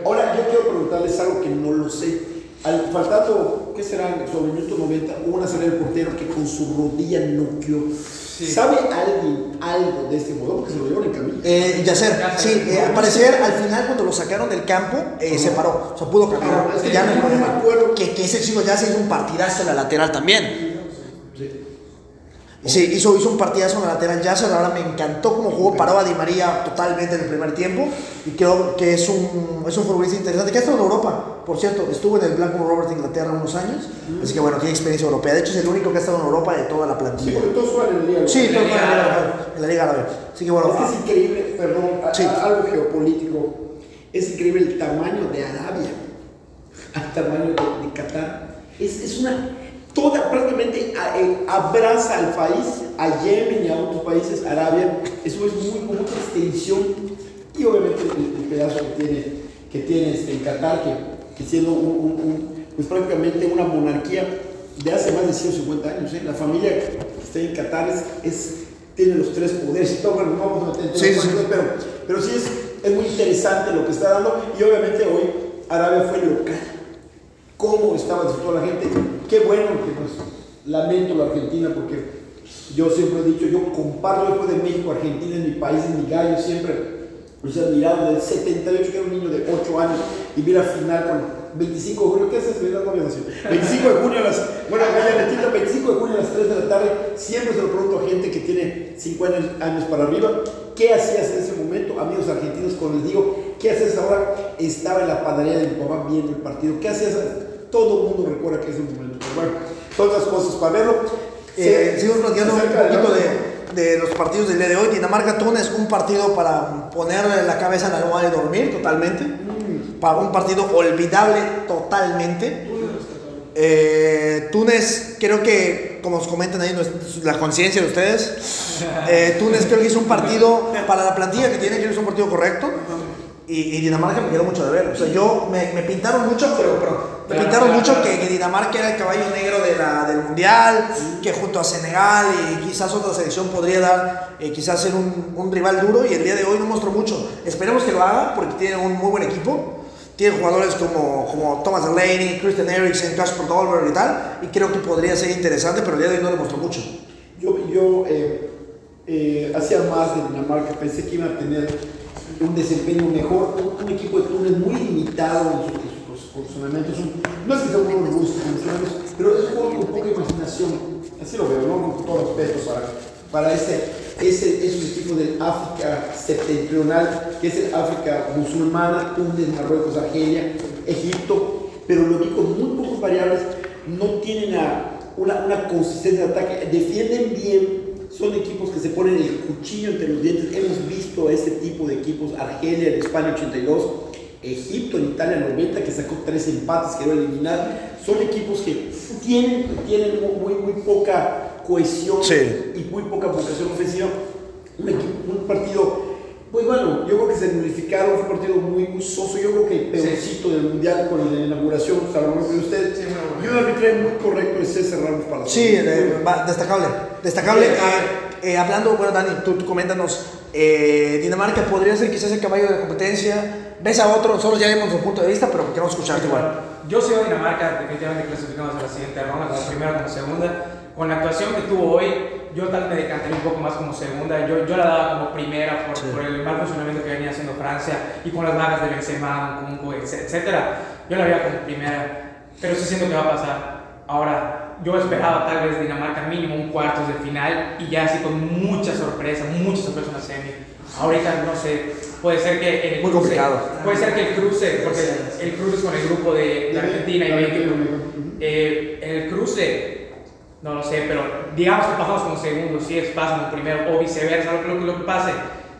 Ahora, yo quiero preguntarles algo que no lo sé. Al faltando, ¿qué será? Sobre el minuto 90, hubo una salida del portero que con su rodilla noqueó. ¿Sabe alguien algo de este jugador? Porque se lo llevaron en camilla. Eh, Yacer, sí, eh, al parecer al final cuando lo sacaron del campo eh, se paró, o sea, pudo caminar, Ah, es que ya no me acuerdo. Que, que ese chico ya se hizo un partidazo en la lateral también. Sí. Sí, hizo, hizo un partidazo en la lateral Yasser, verdad me encantó cómo jugó, paró a Di María totalmente en el primer tiempo y creo que es un, es un futbolista interesante que ha estado en Europa, por cierto, estuvo en el Blackburn Rovers de Inglaterra unos años, así que bueno, tiene experiencia europea, de hecho es el único que ha estado en Europa de toda la Sí, plantilla. porque todos juegan en. Sí, la Liga Liga Árabe. Árabe, en la Liga Árabe. Así que bueno, Es que es increíble, perdón, Sí. algo geopolítico. Es increíble el tamaño de Arabia, al tamaño de, de Qatar. Es, es una. Toda prácticamente a- eh, abraza al país, a Yemen y a otros países, Arabia. Eso es muy como otra extensión. Y obviamente el, el pedazo que tiene, que tiene este, Qatar, que, que siendo un, un- un- pues prácticamente una monarquía de hace más de 150 años. ¿eh? La familia que está en Qatar es, es- tiene los tres poderes y todo, bueno, no vamos a meter en Sí, sí, pero, pero sí es, es muy interesante lo que está dando y obviamente hoy Arabia fue local. ¿Cómo estaba disfrutando la gente? Qué bueno que pues lamento la Argentina porque yo siempre he dicho, yo comparto después de México, Argentina es mi país, es mi gallo, siempre los he admirado del 78, que era un niño de 8 años, y vi la final con 25 de junio, ¿qué haces? Mira, nació. 25 de junio a las, bueno, Netita, 25 de junio a las 3 de la tarde, siempre se lo pregunto a gente que tiene 50 años para arriba, ¿qué hacías en ese momento? Amigos argentinos, cuando les digo, ¿qué hacías ahora? Estaba en la panadería de mi papá viendo el partido, ¿qué hacías? Todo el mundo recuerda que ese momento, pero bueno, todas las cosas para verlo. Eh, seguimos platicando se un poquito de, de los partidos del día de hoy. Dinamarca-Túnez, un partido para ponerle la cabeza en la almohada y dormir totalmente. Para un partido olvidable totalmente. Eh, Túnez, creo que, como os comentan ahí la conciencia de ustedes, eh, Túnez creo que hizo un partido para la plantilla que tiene, creo que hizo un partido correcto. Y, y Dinamarca me quedó mucho de ver. O sea, yo me, me pintaron mucho, pero, pero pintaron claro, mucho claro. que, que Dinamarca era el caballo negro de la, del mundial, que junto a Senegal y quizás otra selección podría dar, eh, quizás ser un, un rival duro. Y el día de hoy no mostró mucho. Esperemos que lo haga porque tiene un muy buen equipo. Tiene jugadores como, como Thomas Delaney, Christian Eriksen, Casper Dolberg y tal. Y creo que podría ser interesante, pero el día de hoy no demostró mucho. Yo, yo eh, eh, hacía más de Dinamarca, pensé que iba a tener un desempeño mejor, un, un equipo de Túnez muy limitado en, su- posicionamientos. Un- no es que sea un juego robusto, pero es juego con poca imaginación. Así lo veo, ¿no? Con todo respeto para, para ese, ese es un equipo del África septentrional, que es el África musulmana, Túnez, Marruecos, Argelia, Egipto, pero lo vi con muy pocas variables, no tienen a- una, una consistencia de ataque, defienden bien, son equipos que se ponen el cuchillo entre los dientes. Hemos visto ese tipo de equipos, Argelia España 82, Egipto en Italia 90, que sacó tres empates, que iba a eliminar. Son equipos que tienen, tienen muy, muy poca cohesión Sí. y muy poca vocación ofensiva. Un, equipo- un partido Pues bueno, yo creo que se nulificaron, fue un partido muy, muy soso. Yo creo que el peorcito del mundial con la inauguración, o sea, lo mejor de usted. Sí, y un arbitraje muy correcto de César Ramos para Sí, va- destacable. Destacable. Sí, Eh, eh, hablando, bueno, Dani, tú, tú coméntanos. eh, Dinamarca podría ser quizás el caballo de la competencia. ¿Ves a otro? Nosotros ya dimos nuestro punto de vista, pero queremos escucharte igual. Yo sigo a Dinamarca, definitivamente clasificamos a la siguiente ronda, como primera como segunda. Con la actuación que tuvo hoy, yo tal vez me decantaría un poco más como segunda. Yo, yo la daba como primera por, Sí. por el mal funcionamiento que venía haciendo Francia y con las bajas de Benzema, Nkunku, etc-. Yo la veía como primera, pero sí siento que va a pasar. Ahora, yo esperaba tal vez Dinamarca mínimo un cuartos de final y ya así con mucha sorpresa, mucha sorpresa en la semi. Ahorita no sé, puede ser que el Muy cruce- complicado. Puede ser que el cruce, porque el cruce es con el grupo de, de Argentina y México. Eh, en el cruce, no lo sé, pero digamos que pasamos como segundo, si es pasan como primero o viceversa, lo, lo- lo que pase.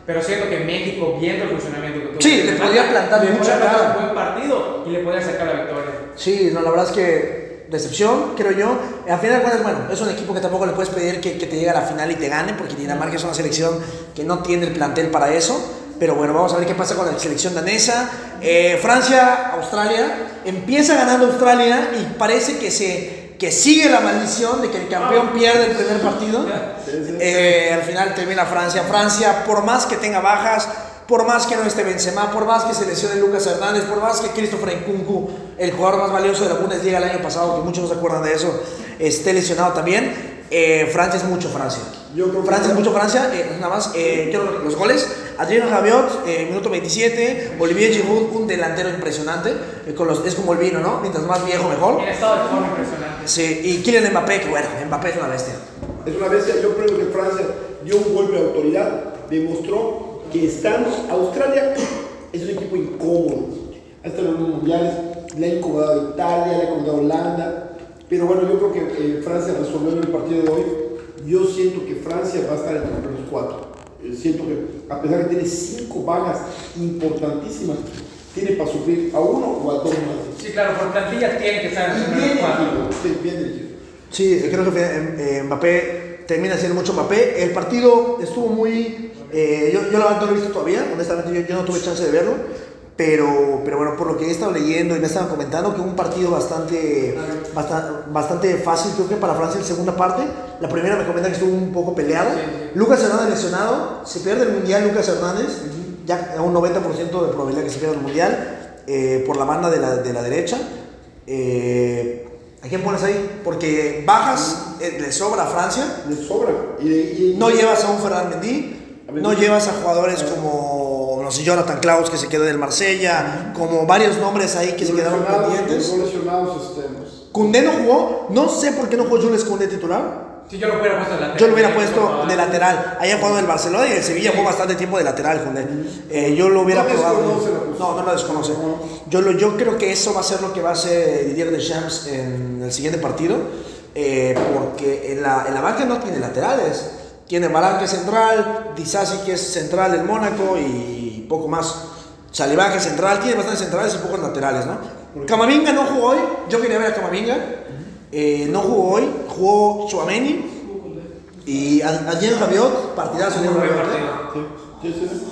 Pero siento que México, viendo el funcionamiento que tuvo, Sí, le podía plantar le mucha podía plantar un buen partido y le podía sacar la victoria. Sí, no, la verdad es que decepción, creo yo. Al final de cuentas, bueno, es un equipo que tampoco le puedes pedir que, que te llegue a la final y te gane, porque Dinamarca es una selección que no tiene el plantel para eso. Pero bueno, vamos a ver qué pasa con la selección danesa. Eh, Francia, Australia. Empieza ganando Australia y parece que se que sigue la maldición de que el campeón pierde el primer partido. [laughs] Eh, al final termina Francia. Francia, por más que tenga bajas, por más que no esté Benzema, por más que se lesione Lucas Hernández, por más que Christopher Nkunku, el jugador más valioso de la Bundesliga el año pasado, que muchos no se acuerdan de eso, esté lesionado también, eh, Francia es mucho Francia. Yo creo que- Francia es mucho Francia, eh, nada más, eh, quiero los goles. Adrien Rabiot, eh, minuto 27, Olivier Giroud, un delantero impresionante, eh, con los, es como el vino, ¿no? Mientras más viejo, mejor. Estado de forma impresionante. Sí, y Kylian Mbappé, que bueno, Mbappé es una bestia. Es una bestia. Yo creo que Francia dio un golpe de autoridad, demostró que estando Australia es un equipo incómodo. Ha estado en los mundiales, le ha incomodado a Italia, le ha incomodado a Holanda. Pero bueno, yo creo que eh, Francia resolvió en el partido de hoy. Yo siento que Francia va a estar entre los cuatro. Eh, siento que a pesar de que tiene cinco bajas importantísimas, tiene para sufrir a uno o a dos más. Sí, claro, por plantilla tiene que estar en el Bien primer cuatro. dirigido, sí, bien dirigido. Sí, creo que eh, Mbappé termina siendo mucho Mbappé. El partido estuvo muy... eh, yo, yo la verdad no lo he visto todavía, honestamente yo, yo no tuve chance de verlo, pero, pero bueno, por lo que he estado leyendo y me estaban comentando que un partido bastante, bastante, bastante fácil, creo que para Francia en segunda parte. La primera me comentan que estuvo un poco peleado. Sí, sí. Lucas Hernández lesionado, se pierde el Mundial Lucas Hernández, ya a un 90% de probabilidad que se pierda el Mundial eh, por la banda de la, de la derecha. Eh, ¿A quién pones ahí? Porque bajas, eh, le sobra a Francia. Le sobra. Y, y- No llevas a un Ferran Mendy, no llevas a jugadores como, no sé, Jonathan Klaus que se quedó del Marsella, como varios nombres ahí que se quedaron pendientes. lesionados, Koundé no jugó, no sé por qué no jugó Jules Koundé titular. Si yo lo hubiera puesto de lateral. Yo lo hubiera puesto de lateral. Ahí ha jugado el Barcelona y el Sevilla jugó bastante tiempo de lateral, Koundé. Eh, yo lo hubiera No probado. No, no lo desconoce. Yo, lo, yo creo que eso va a ser lo que va a hacer Didier Deschamps en el siguiente partido. eh, porque en la, en la banca no tiene laterales. Tiene Barán que es central, Disasi que es central en Mónaco y poco más. Salivá que es central, tiene bastantes centrales y pocos laterales, ¿no? Camavinga no jugó hoy, yo quería ver a Camavinga. Eh, no jugó hoy, jugó Chouameni y Adrien Rabiot, partidazo sí, sí, sí.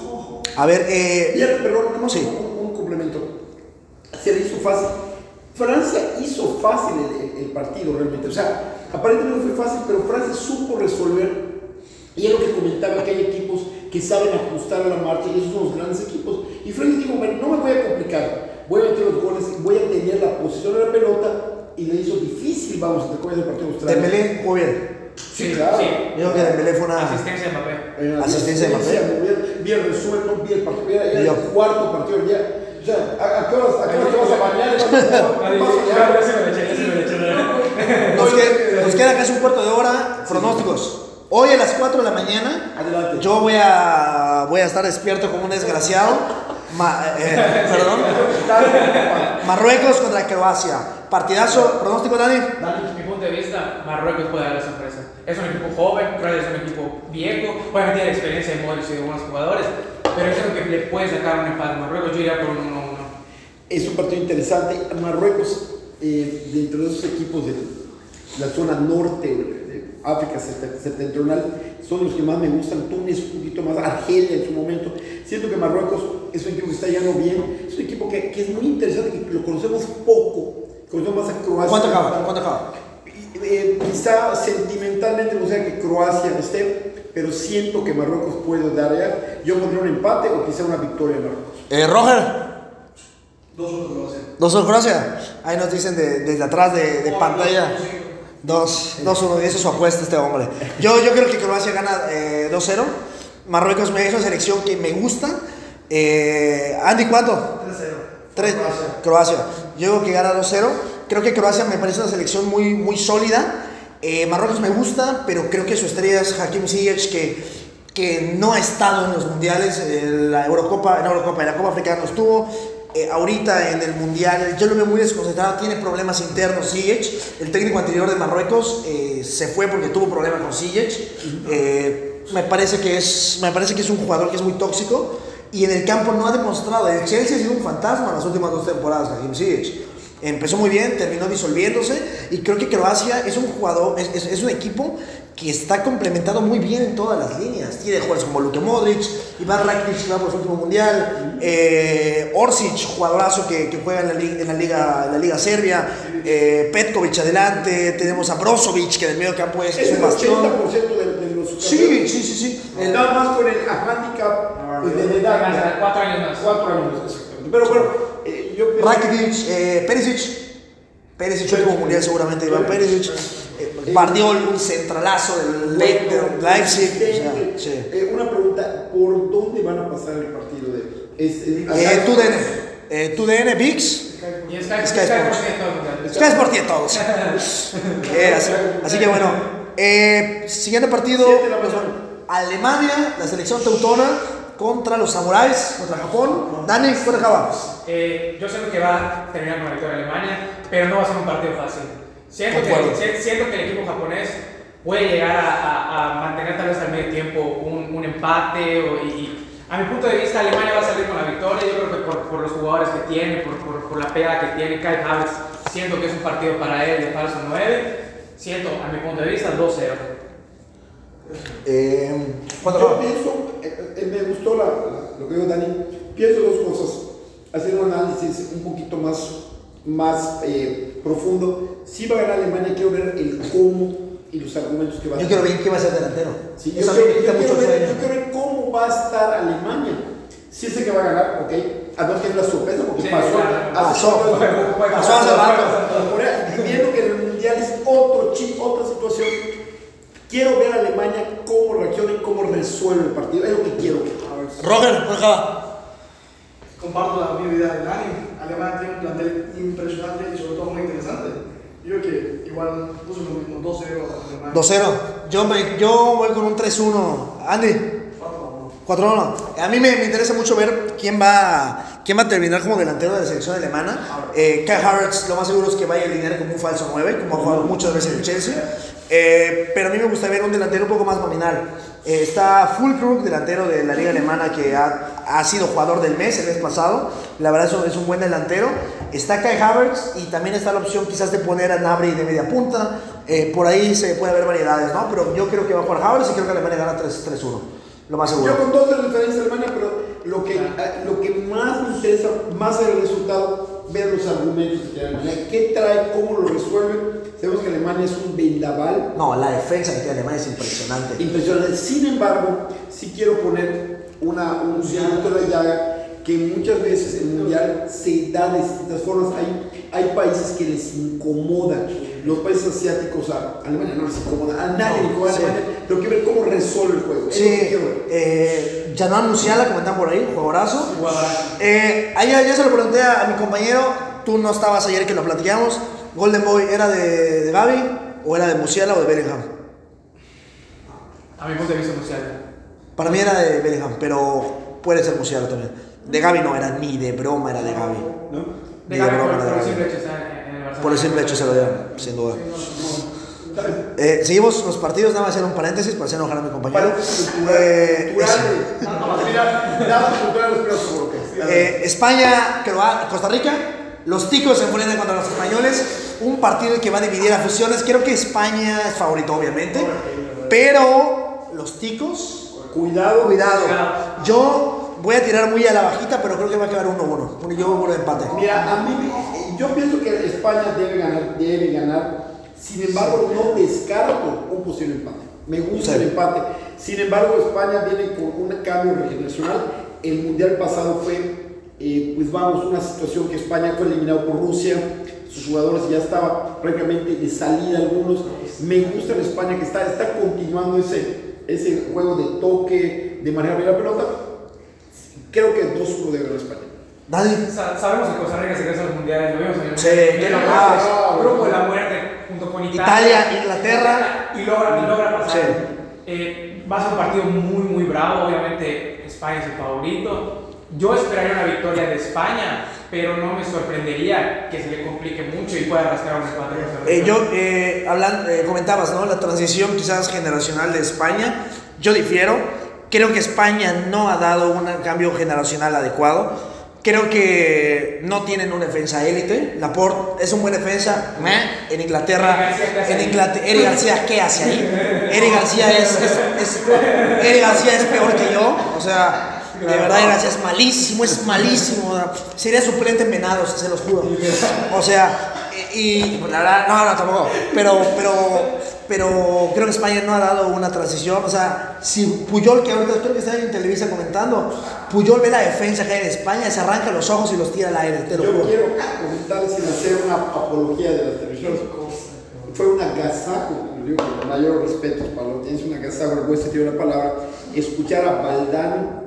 A ver, eh, perdón, nomás Sí. un, un complemento. Se le hizo fácil. Francia hizo fácil el, el- el partido realmente. O sea, aparentemente no fue fácil, pero Francia supo resolver. Y es lo que comentaba que hay equipos que saben ajustar a la marcha y esos son los grandes equipos. Y Francia dijo, bueno, no me voy a complicar. Voy a meter los goles, voy a tener la posición de la pelota y le hizo difícil, vamos, entre comillas, el partido de Australia. Dembélé jugó bien. Sí, claro. Sí. Yo creo que Dembélé fue una... Asistencia de Mbappé. Asistencia de Mbappé. muy bien, bien resuelto, bien el partido. Yo. el cuarto partido ya. O sea, ¿a, a qué horas, a qué horas te vas a bañar? [laughs] Ay, ¿Qué pasa ya, ya? ya se me lo eché, ya se me lo eché. Nos, que- nos queda casi un cuarto de hora. Pronósticos. Hoy a las 4 de la mañana, Adelante. yo voy a, voy a estar despierto como un desgraciado. Ma- eh, perdón. Marruecos contra Croacia. Partidazo. Pronóstico, Dani. Desde mi punto de vista, Marruecos puede dar la sorpresa. Es un equipo joven, Croacia es un equipo viejo, obviamente tiene experiencia de Modric y de buenos jugadores, pero yo creo que le puede sacar un empate a Marruecos, yo iría por un 1-1. Es un partido interesante. Marruecos, eh, dentro de esos equipos de la zona norte de, África septentrional son los que más me gustan. Túnez un poquito más, Argelia en su momento. Siento que Marruecos es un equipo que está yendo bien. Es un equipo que, que es muy interesante, que lo conocemos poco. Conocemos más a Croacia. ¿Cuánto acaba? ¿Cuánto acaba? Eh, quizá sentimentalmente no sea que Croacia esté, pero siento que Marruecos puede dar ya. Yo pondría un empate o quizá una victoria de Marruecos. Eh, Roger. 2-1 Croacia. Dos son Croacia. Ahí nos dicen de- desde atrás de, de pantalla. no, sí. Dos, dos, uno. Y eso es su apuesta este hombre. Yo, yo creo que Croacia gana eh, 2-0. Marruecos me es una selección que me gusta. Eh, Andy, ¿cuánto? 3-0. Tres. Croacia. Croacia. Yo creo que gana 2-0. Creo que Croacia me parece una selección muy, muy sólida. Eh, Marruecos me gusta, pero creo que su estrella es Hakim Ziyech, que, que no ha estado en los mundiales. En la Eurocopa, en la Eurocopa, en la Copa Africana no estuvo. Eh, ahorita en el mundial, yo lo veo muy desconcentrado, tiene problemas internos Ziyech. El técnico anterior de Marruecos eh, se fue porque tuvo problemas con Ziyech. Eh, me, parece que es, me parece que es un jugador que es muy tóxico y en el campo no ha demostrado. El Chelsea ha sido un fantasma en las últimas dos temporadas, Hakim Ziyech. Empezó muy bien, terminó disolviéndose y creo que Croacia es un jugador, es, es- es un equipo que está complementado muy bien en todas las líneas. Tiene jugadores como Luka Modric, Iván Rakitic que va por su último mundial, eh, Orsic, jugadorazo que, que juega en la, en la liga, en la liga serbia, eh, Petkovic adelante, tenemos a Brozovic que del medio campo es, es Es un el bastión. 80% de, de los Sí, sí, sí, sí. El- Nada más con el handicap de, de edad. Más, cuatro años más. Cuatro años, exactamente. Pero bueno, eh, yo pienso- Rakitic, eh, Perisic. Perisic, último mundial seguramente Iván Perisic. Eh, Bardiol, un centralazo del, Le- del Leipzig. o sea, sí. Eh, una pregunta, ¿por dónde van a pasar el partido de es, Eh, TUDN. Eh, TUDN, VIX. Y Sky, Sports. Sports. Sky Sport tiene todos. [laughs] Eh, así, así que bueno. Eh, siguiente partido. Alemania, la selección teutona contra los samuráis, contra Japón. Dani, ¿cuánto acaba? Eh, yo siento que va a terminar con la victoria de Alemania, pero no va a ser un partido fácil. Siento, que, siento que el equipo japonés puede llegar a, a- a mantener tal vez al medio tiempo un, un empate. O, y, y a mi punto de vista, Alemania va a salir con la victoria. Yo creo que por, por los jugadores que tiene, por, por, por la pega que tiene Kai Havertz, siento que es un partido para él de falso 9. Siento, a mi punto de vista, 2-0. Eh, ¿Cuánto Yo pienso, eh, eh, me gustó la- la- lo que dijo Dani, pienso dos cosas, hacer un análisis un poquito más, más eh, profundo. Si va a ganar Alemania, quiero ver el cómo y los argumentos que va a Yo tener. quiero ver quién va a ser delantero. Sí, yo, quiero, yo ver, yo quiero ver cómo va a estar Alemania. Si es el que va a ganar, ok. Además que es una sorpresa porque Sí, pasó, claro. Pasó. pasó, Pasó y viendo que en el mundial es otro chip, otra situación. Quiero ver a Alemania cómo reacciona y cómo resuelve el partido. Es lo que quiero ver. Roger, ¿cuánto acaba? Comparto la misma idea de Dani. Alemania tiene un plantel impresionante y sobre todo muy interesante. Yo que igual puso lo mismo, 2-0 Alemania. 2-0. Yo, me, yo voy con un 3-1. Andy. 4-1. A mí me, me interesa mucho ver quién va, quién va a terminar como delantero de la selección alemana. Eh, Kai Havertz, lo más seguro es que vaya a alinear como un falso 9, como ha jugado muchas veces en el Chelsea. Eh, pero a mí me gusta ver un delantero un poco más nominal. Eh, está Fulkrug, delantero de la liga alemana que ha, ha sido jugador del mes el mes pasado. La verdad es un, es un buen delantero. Está Kai Havertz y también está la opción quizás de poner a Nabri de media punta. Eh, por ahí se puede haber variedades, ¿no? Pero yo creo que va a jugar Havertz y creo que Alemania gana 3-1. Lo más seguro. Yo con dos de diferencia Alemania, pero lo que, eh, lo que más me interesa, más del resultado, ver los argumentos que tiene Alemania. ¿Qué trae? ¿Cómo lo resuelve? Sabemos que Alemania es un vendaval No, la defensa que tiene Alemania es impresionante. impresionante. Sin embargo, sí quiero poner una, un punto de la llaga que muchas veces el mundial se da de distintas formas. Hay, hay países que les incomoda. Los países asiáticos, a Alemania no les incomoda, a nadie le incomoda a Sí. Alemania, pero quiero ver cómo resuelve el juego. Sí, eh, Januar Musiala, comentan por ahí, jugadorazo. Jugadorazo. Eh, ahí ya, ya se lo pregunté a, a mi compañero, tú no estabas ayer que lo platicamos. Golden Boy, ¿era de, de Gaby o era de Musiala o de Bellingham? A mi punto de vista, Musiala. Para mí era de Bellingham, pero puede ser Musiala también. De Gaby no era ni de broma, era de Gaby. ¿no? De de Gaby, broma por, era de Gaby. Por el simple hecho se lo dieron, sin duda. Eh, seguimos los partidos, nada más hacer un paréntesis para hacer enojar a mi compañero. Eh, Eh, España, Costa Rica, los ticos se enfrentan contra los españoles. un partido que va a dividir aficiones. Creo que España es favorito, obviamente. Pero los ticos, Cuidado. cuidado. Yo voy a tirar muy a la bajita, pero creo que va a quedar 1-1. Yo voy por empate. Mira, a mí, me- yo pienso que España debe ganar, debe ganar. Sin embargo, no descarto un posible empate. Me gusta Sí. el empate. Sin embargo, España viene con un cambio generacional. El mundial pasado fue, eh, pues vamos, una situación que España fue eliminado por Rusia. Sus jugadores ya estaban prácticamente de salida algunos. Me gusta en España que está, está continuando ese, ese juego de toque, de manejar bien la pelota. Creo que 2-1 debe ganar España. Nadie. Sa- Sabemos que Costa Rica se regresa a los mundiales, lo vimos en el Sí, mundial de la ah, muerte, sí. grupo de la muerte junto con Italia, Italia, Inglaterra. y logra, y logra pasar. Sí. Eh, va a ser un partido muy, muy bravo. Obviamente, España es el favorito. Yo esperaría una victoria de España, pero no me sorprendería que se le complique mucho y pueda rascar un empate. a Costa Rica. Eh, yo, eh, hablan- eh, comentabas, ¿no? La transición quizás generacional de España. Yo difiero. Creo que España no ha dado un cambio generacional adecuado. Creo que no tienen una defensa élite. Laporte es un buen defensa. En Inglaterra, Eric García, ¿qué hace en? Inglaterra, Eric García, ¿qué hace ahí? [laughs] Eric García es, es, es- Eric García es peor que yo. O sea, de verdad, Eric García es malísimo, es malísimo. Sería suplente en Venados, se los juro. O sea, y, y, la verdad, no, no, tampoco. Pero, pero, pero creo que España no ha dado una transición. O sea, si Puyol, que ahorita creo que está en Televisa comentando, Puyol ve la defensa que hay en España, se arranca los ojos y los tira al aire, te lo Yo juro. quiero comentar sin hacer una apología de las televisiones. Fue un agasajo, digo con mayor respeto para la audiencia, un agasajo, le voy a decir una palabra, escuchar a Valdano,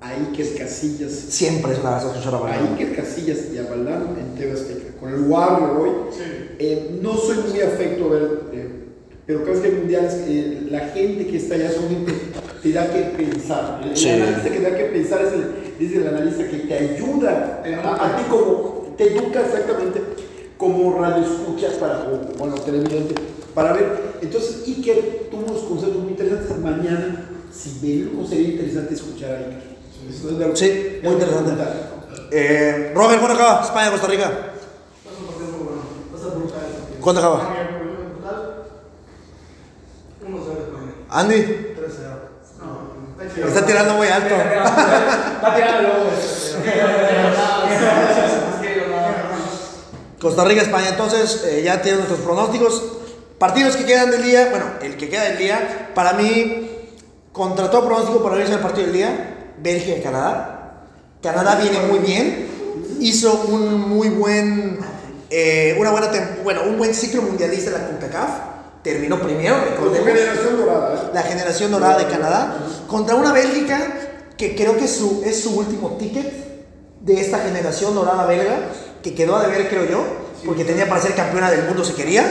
a Iker Casillas, Siempre es una vez escuchar a a Valdano. Iker Casillas y a Valdano en TV Azteca. Con el Warrior hoy, eh, no soy muy afecto a ver, eh, pero cada vez que hay mundiales, eh, la gente que está allá son gente te da que pensar. El, Sí. analista que da que pensar es el, es el analista que te ayuda a, a ti como, te educa exactamente como radio escucha para, o, bueno, televidente, para ver. Entonces, Iker tuvo unos conceptos muy interesantes. Mañana, si verlo, sería interesante escuchar a Iker. Sí, muy interesante. Eh, Robert, ¿cuándo acaba? España, Costa Rica. Va a ser un partido muy bueno. Va a ser brutal el partido. ¿Cuándo acaba? España, brutal. 1-0 España. Andy, 3-0. No, hay que- está tirando muy alto. Tirando luego. Costa Rica, España. Entonces, eh, ya tienen nuestros pronósticos. Partidos que quedan del día. Bueno, el que queda del día, para mí, contra todo pronóstico, para mí es el partido del día. Bélgica y Canadá. Canadá viene muy bien. Hizo un muy buen. eh, una buena bueno, un buen ciclo mundialista en la CONCACAF. Terminó primero, recordemos. generación dorada, ¿eh? la generación dorada de Canadá, contra una Bélgica que creo que su, es su último ticket de esta generación dorada belga, que quedó a deber, creo yo, porque tenía para ser campeona del mundo si quería,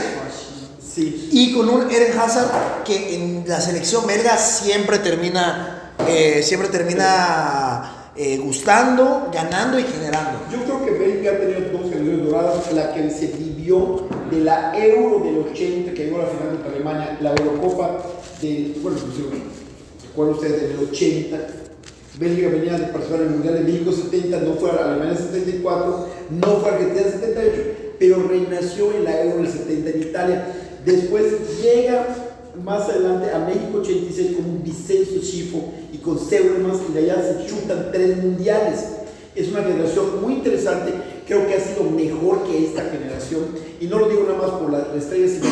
Sí. y con un Eden Hazard que en la selección belga siempre termina, eh, siempre termina eh, gustando, ganando y generando. Yo creo que Bélgica ha tenido dos generaciones doradas, la que se vivió de la Euro del 80, que llegó a la final contra Alemania, la Eurocopa del, bueno, recuerden ustedes, del 80. Bélgica venía de participar en el Mundial de México 70, no fue a Alemania 74, no fue a Argentina 78, pero renació en la Euro del 70 en Italia. Después llega más adelante a México 86 con un Vicencio Schifo y con Seulemas y de allá se chutan tres mundiales. Es una generación muy interesante, creo que ha sido mejor que esta generación y no lo digo nada más por las estrellas, sino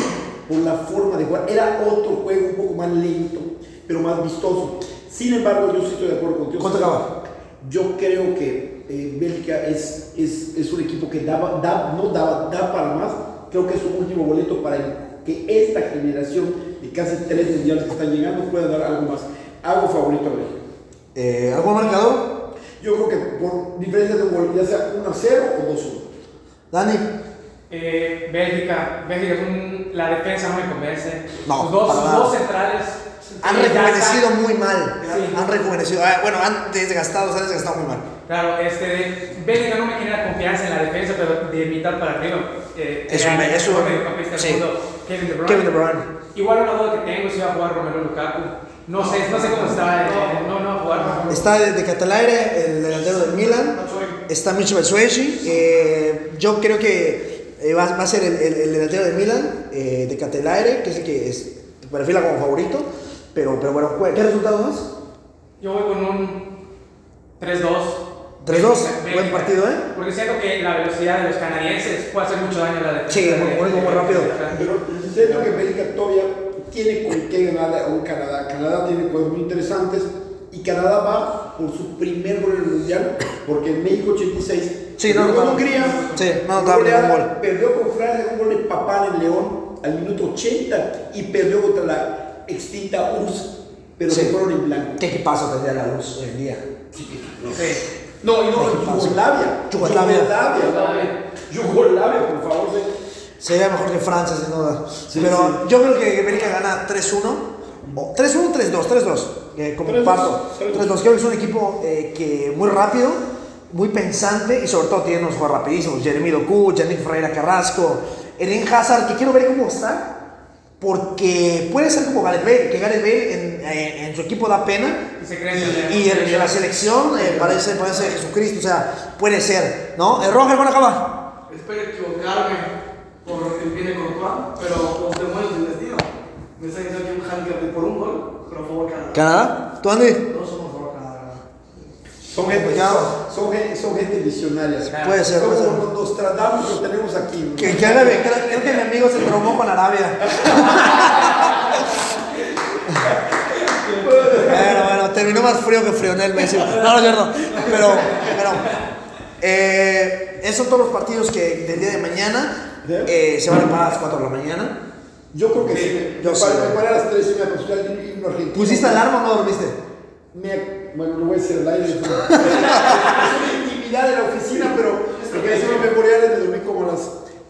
por la forma de jugar. Era otro juego un poco más lento, pero más vistoso. Sin embargo, yo sí estoy de acuerdo contigo. ¿Cuánto acaba? Yo creo que eh, Bélgica es, es, es un equipo que daba, da, no daba, da para más. Creo que es un último boleto para que esta generación de casi tres mundiales que están llegando pueda dar algo más. Hago favorito a Bélgica. Eh, ¿Algún marcador? Yo creo que por diferencia de un gol, ya sea 1 a 0 o 2 a 1. Dani. Eh, Bélgica, Bélgica es un- la defensa no me convence. No, sus dos, para sus nada. dos centrales. Han eh, rejuvenecido muy mal. Sí. Han rejuvenecido. ah, Bueno, han desgastado, se han desgastado muy mal. Claro, este, Bélgica no me genera confianza en la defensa, pero de mitad para arriba. Eh, Es un- el es un- sí. Kevin De Bruyne. Kevin De Bruyne. Igual una duda que tengo es si va a jugar Romelu Lukaku. No sé, no sé cómo está. eh, no, no va a jugar. Está de, de Catalaire, el delantero del Milan. Está Micho Batshuayi. Eh, yo creo que Eh, va, va a ser el, el, el delantero de Milan, eh, de Catelaire, que es el que es, perfila como favorito. Pero, pero bueno, ¿qué resultado más? Yo voy con un 3-2. 3-2, buen partido, ¿eh? Porque siento que la velocidad de los canadienses puede hacer mucho daño a la defensa. Sí, muy- muy rápido. Pero siento que Bélgica todavía tiene con qué ganar a un Canadá. Canadá tiene cosas muy interesantes y Canadá va por su primer gol en el mundial, porque en México 86 Sí, no, no, con no. Hungría, Sí, no, no, gol. perdió con Francia un gol de Papán en León al minuto 80 y perdió contra la extinta URSS, pero Sí. se fueron en blanco. ¿Qué equipazo tendría la luz hoy en día? Sí. No, y no, ¿Qué pasa? Yugoslavia. Yugoslavia. Yugoslavia. Yugoslavia, por favor. Sería mejor que Francia, sin duda. Sí, Pero sí. yo creo que Bélgica gana 3-1. o 3-1, 3-2, 3-2. Eh, como 3-2, parto. 3-2. 3-2. Creo que es un equipo eh, que muy rápido, muy pensante y sobre todo tiene unos jugadores rapidísimos. Jeremy Doku, Yannick Ferreira Carrasco, Eden Hazard, que quiero ver cómo está. Porque puede ser como Gareth Bale, que Gareth Bale en, eh, en su equipo da pena Y se creen en y en, en la selección eh, parece, parece Jesucristo, o sea, puede ser, ¿no? El Roger, ¿cuándo acaba? Espero equivocarme por de Courtois, pero los demonios del destino me están diciendo que un handicap de por un gol, pero favor Canadá. ¿Canadá? ¿Tú, Andy? No somos favor Canadá. Son gente, Ya. son, son gente, son gente visionaria. Puede ser, puede ser. Como nos tratamos, lo tenemos aquí. Que, que creo, creo que mi amigo se traumó con Arabia. [laughs] bueno, bueno, terminó más frío que Frionel Messi. No, no es cierto. Pero, pero, eh, esos son todos los partidos que del día de mañana eh, se van a parar a las 4 de la mañana. Yo creo que sí. yo me, sí. paré, me paré a las 3 y me acostumbré al himno argentino. ¿Pusiste alarma o no dormiste? Me, bueno, lo voy a decir al aire. [laughs] es una intimidad de la oficina, pero porque decía los memoriales me dormí como a las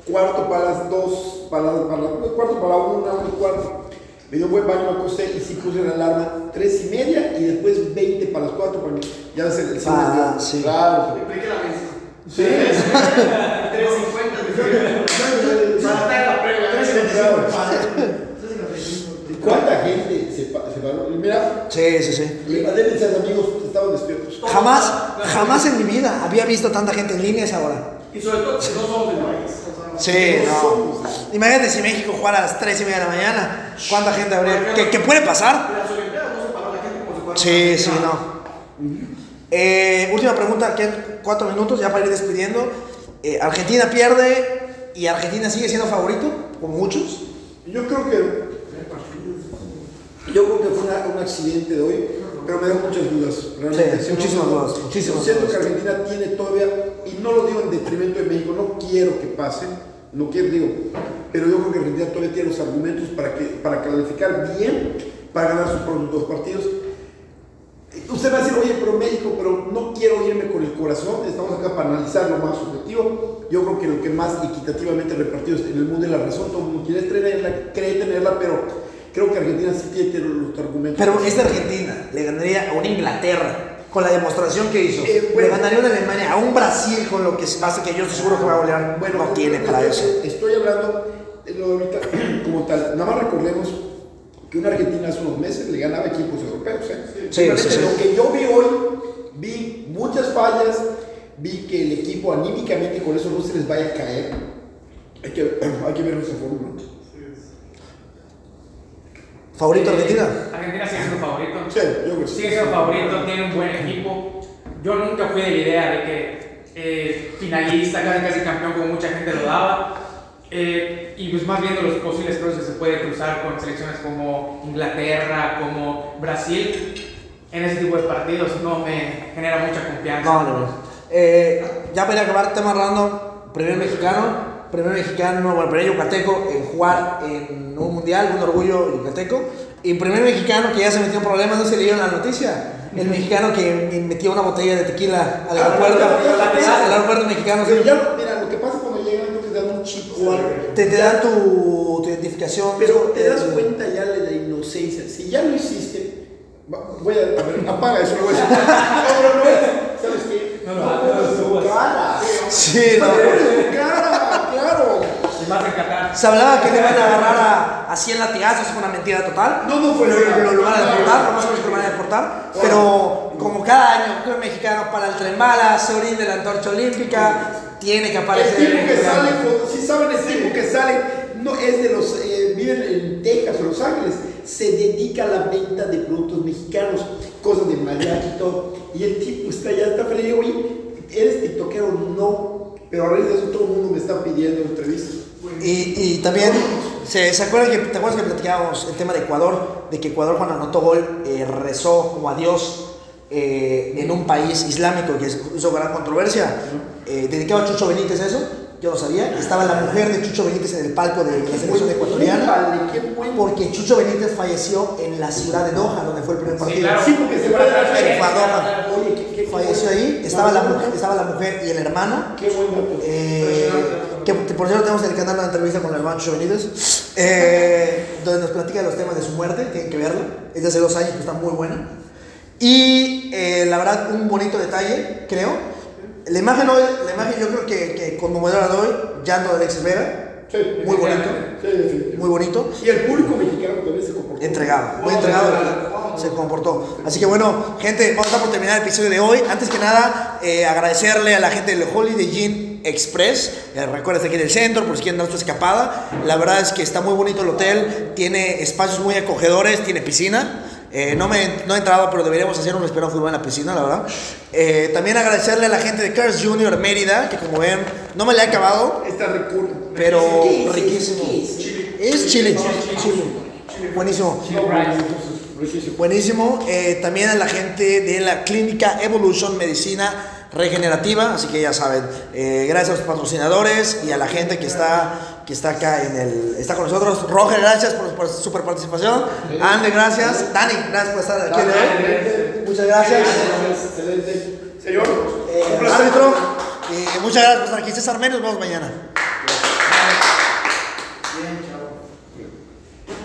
cuarto para las 2, para, las- para las cuarto para la 1, 1 y cuarto. Me dio un buen baño, me acosté y sí puse la alarma 3 y media y después 20 para las 4. Para, ya ves el, el cine Ah, sí. Claro. Aplique la mesa. Sí. [laughs] 3.50 de Para estar en la previa. 3.55 ¿Y ¿Cuánta gente se, pa- se paró? Mira, Sí, sí, sí. además mis amigos estaban despiertos. Jamás, jamás en mi vida había visto tanta gente en línea esa hora. Y sobre todo si no somos del país. o sea, Sí, No somos. Imagínate si México jugara a las 3 y media de la mañana. ¿Cuánta gente habría? ¿Qué, qué puede pasar? En las Olimpiadas no se paró la gente como si fuera Sí, sí, no. Eh, última pregunta, quedan cuatro minutos ya para ir despidiendo. Eh, Argentina pierde y Argentina sigue siendo favorito, como muchos. Yo creo que. Yo creo que fue una- un accidente de hoy, pero me da muchas dudas. Realmente. Sí, muchísimas no- dudas, muchísimas siento dudas. que Argentina tiene todavía, y no lo digo en detrimento de México, no quiero que pase, no quiero, digo, pero yo creo que Argentina todavía tiene los argumentos para, que, para calificar bien, para ganar sus dos partidos. Usted va a decir, oye, pero México, pero no quiero irme con el corazón, estamos acá para analizar lo más objetivo. Yo creo que lo que más equitativamente repartido en el mundo es la razón, todo el mundo quiere tenerla, cree tenerla, pero creo que Argentina sí tiene los argumentos. Pero esta Argentina le ganaría a una Inglaterra con la demostración que hizo. Eh, bueno. le ganaría una Alemania, a un Brasil con lo que pasa que yo estoy seguro que va a golear. Bueno, no tiene para eso. Estoy hablando de lo de ahorita [clears throat] como tal. Nada más recordemos que una Argentina hace unos meses le ganaba equipos europeos. ¿eh? Sí, sí, sí. Lo que yo vi hoy, vi muchas fallas, vi que el equipo anímicamente con eso no se les vaya a caer. Hay que, [clears throat] hay que ver esa forma. ¿Favorito Eh, Argentina? Argentina sigue siendo favorito. Sí, yo creo que sí. Sigue siendo favorito, tiene un buen equipo. Yo nunca fui de la idea de que eh, finalista, casi casi campeón, como mucha gente lo daba. Eh, y pues más viendo los posibles cruces que se puede cruzar con selecciones como Inglaterra, como Brasil, en ese tipo de partidos no me genera mucha confianza. No, no, no. Eh, ya para acabar, tema random. Primer mexicano. Primer mexicano, bueno, primer yucateco en jugar en un mundial, un orgullo yucateco. Y primer mexicano que ya se metió en problemas, no se leyeron la noticia. El mexicano que metió una botella de tequila al aeropuerto. Al aeropuerto mexicano. Pero ya, mira, lo que pasa cuando llegan, creo que te dan un chip o algo. Te, te dan tu, tu identificación. Pero te das Eh, cuenta ya de la inocencia. Si ya lo hiciste, voy a, a ver, apaga eso, lo voy a decir. No, no es, ¿sabes qué? No, no, no lo tu subas. cara. Sí, No no. Vas a encantar. Se hablaba que le iban a agarrar a, a 100 latigazos, es una mentira total. No, no fue lo, lo, lo van a deportar, lo más seguro que lo van a deportar. Pero como cada año, club mexicano para el tren bala, se orinde la antorcha olímpica, tiene que El aparecer. tipo que sale, si saben, el tipo que sale, no es de los, eh, viven en Texas o Los Ángeles, se dedica a la venta de productos mexicanos, cosas de mariachi y todo. Y el tipo está ya está feliz, oye, ¿eres tiktokero? No, pero a raíz de eso todo el mundo me está pidiendo entrevistas. Y, y también, ¿se, ¿se acuerdan que, ¿te acuerdas que platicábamos el tema de Ecuador? De que Ecuador cuando anotó gol eh, rezó como a Dios eh, en un país islámico que hizo gran controversia. Eh, ¿Dedicaba a Chucho Benítez a eso? Yo no sabía. Estaba la mujer de Chucho Benítez en el palco de la selección ecuatoriana. Porque Chucho Benítez falleció en la ciudad de Doha, donde fue el primer partido. claro. Sí, porque se fue a la Se fue a Doha. Falleció bueno. ahí, estaba la, mujer, estaba la mujer y el hermano. Qué buen dato. Eh, que por cierto tenemos en el canal una entrevista con el hermano Benítez, eh, [laughs] donde nos platica los temas de su muerte, tienen que verlo, es de hace dos años, está muy buena. Y eh, la verdad, un bonito detalle, creo. La imagen hoy, la imagen yo creo que, que conmovedora de hoy, llanto de Alexis Vega, Sí, muy bonito, Sí, muy bonito. Y el público mexicano también se comportó. Entregado, muy entregado se comportó. Así que bueno, gente, vamos a por terminar el episodio de hoy. Antes que nada, eh, agradecerle a la gente del Holiday Inn Express. Eh, recuerda, está aquí en el centro, por si quieren dar su escapada. La verdad es que está muy bonito el hotel, tiene espacios muy acogedores, tiene piscina. Eh, no, me, no he entrado, pero deberíamos hacer un respiro fútbol en la piscina, la verdad. Eh, también agradecerle a la gente de Cars Junior Mérida, que como ven, no me la he acabado, Esta recurre. pero ¿Qué es? riquísimo. ¿Qué es? Es chile. chile. Buenísimo. Riquísimo. Buenísimo. Eh, también a la gente de la clínica Evolution Medicina Regenerativa, así que ya saben, eh, gracias a los patrocinadores y a la gente que está, que está acá en el, está con nosotros. Roger, gracias por, por su super participación. Ander, gracias. Dani, gracias por estar aquí. hoy. Muchas gracias. Excelente. Señor, Eh, un árbitro, eh, muchas gracias por estar aquí. César Menos, nos vemos mañana. Bien, chao.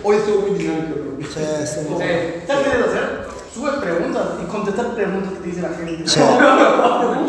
Hoy estuvo muy dinámico. ¿no? Sí, sí. Sí. ¿Sabes qué hacer? Sube preguntas y contestar preguntas que te dice la gente. Sí. [laughs]